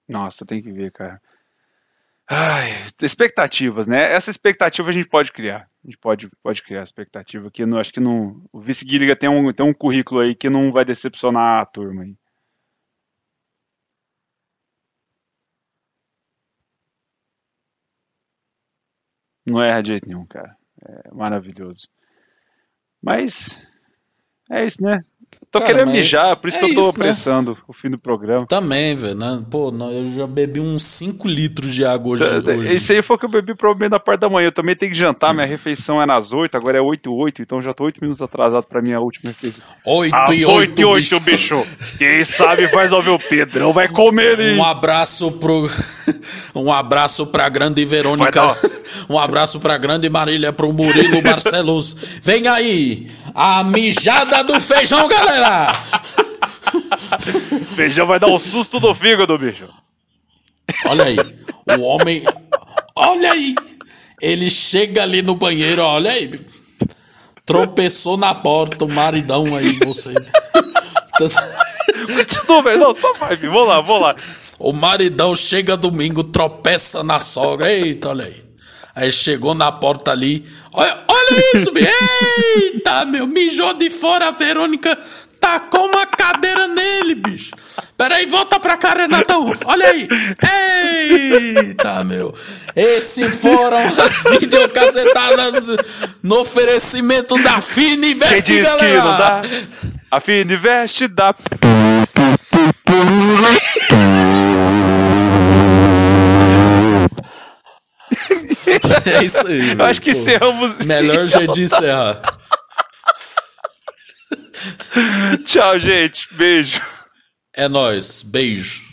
Nossa, tem que ver, cara. Ai, expectativas, né? Essa expectativa a gente pode criar. A gente pode, pode criar expectativa que não, acho que não. O Vice Gilligan tem um, tem um currículo aí que não vai decepcionar a turma aí. Não erra de jeito nenhum, cara. É maravilhoso. Mas é isso, né? Tô Cara, querendo mijar, por isso é que eu tô isso, né? apressando né? o fim do programa. Também, velho. Né? Pô, eu já bebi uns 5 litros de água hoje. É, isso aí foi o que eu bebi provavelmente na parte da manhã. Eu também tenho que jantar, minha refeição é nas 8, agora é 8 e 8, então já tô 8 minutos atrasado pra minha última refeição. 8 Às e 8, 8 e 8, bicho. bicho. Quem sabe faz ouvir o Pedrão, vai comer ele. Um abraço pro. (laughs) um abraço pra grande Verônica. (laughs) um abraço pra grande Marília, pro Murilo Barcelos. Vem aí! A mijada do feijão, galera! feijão vai dar um susto no fígado, bicho. Olha aí, o homem. Olha aí! Ele chega ali no banheiro, olha aí. Tropeçou na porta, o maridão aí, você. Continua, velho. Não, só vai, vamos lá, vamos lá. O maridão chega domingo, tropeça na sogra. Eita, olha aí. Aí chegou na porta ali. Olha, olha isso, bicho. Eita, meu, mijou de fora a Verônica. Tacou uma cadeira nele, bicho. Peraí, volta pra cá, Renatão. Olha aí. Eita, meu. Esses (laughs) foram as videocasetadas no oferecimento da Fini Veste, galera. A Fini Veste dá. (laughs) (laughs) É isso aí. Eu acho que encerramos. Melhor jeito de encerrar. (laughs) Tchau, gente. Beijo. É nóis. Beijo.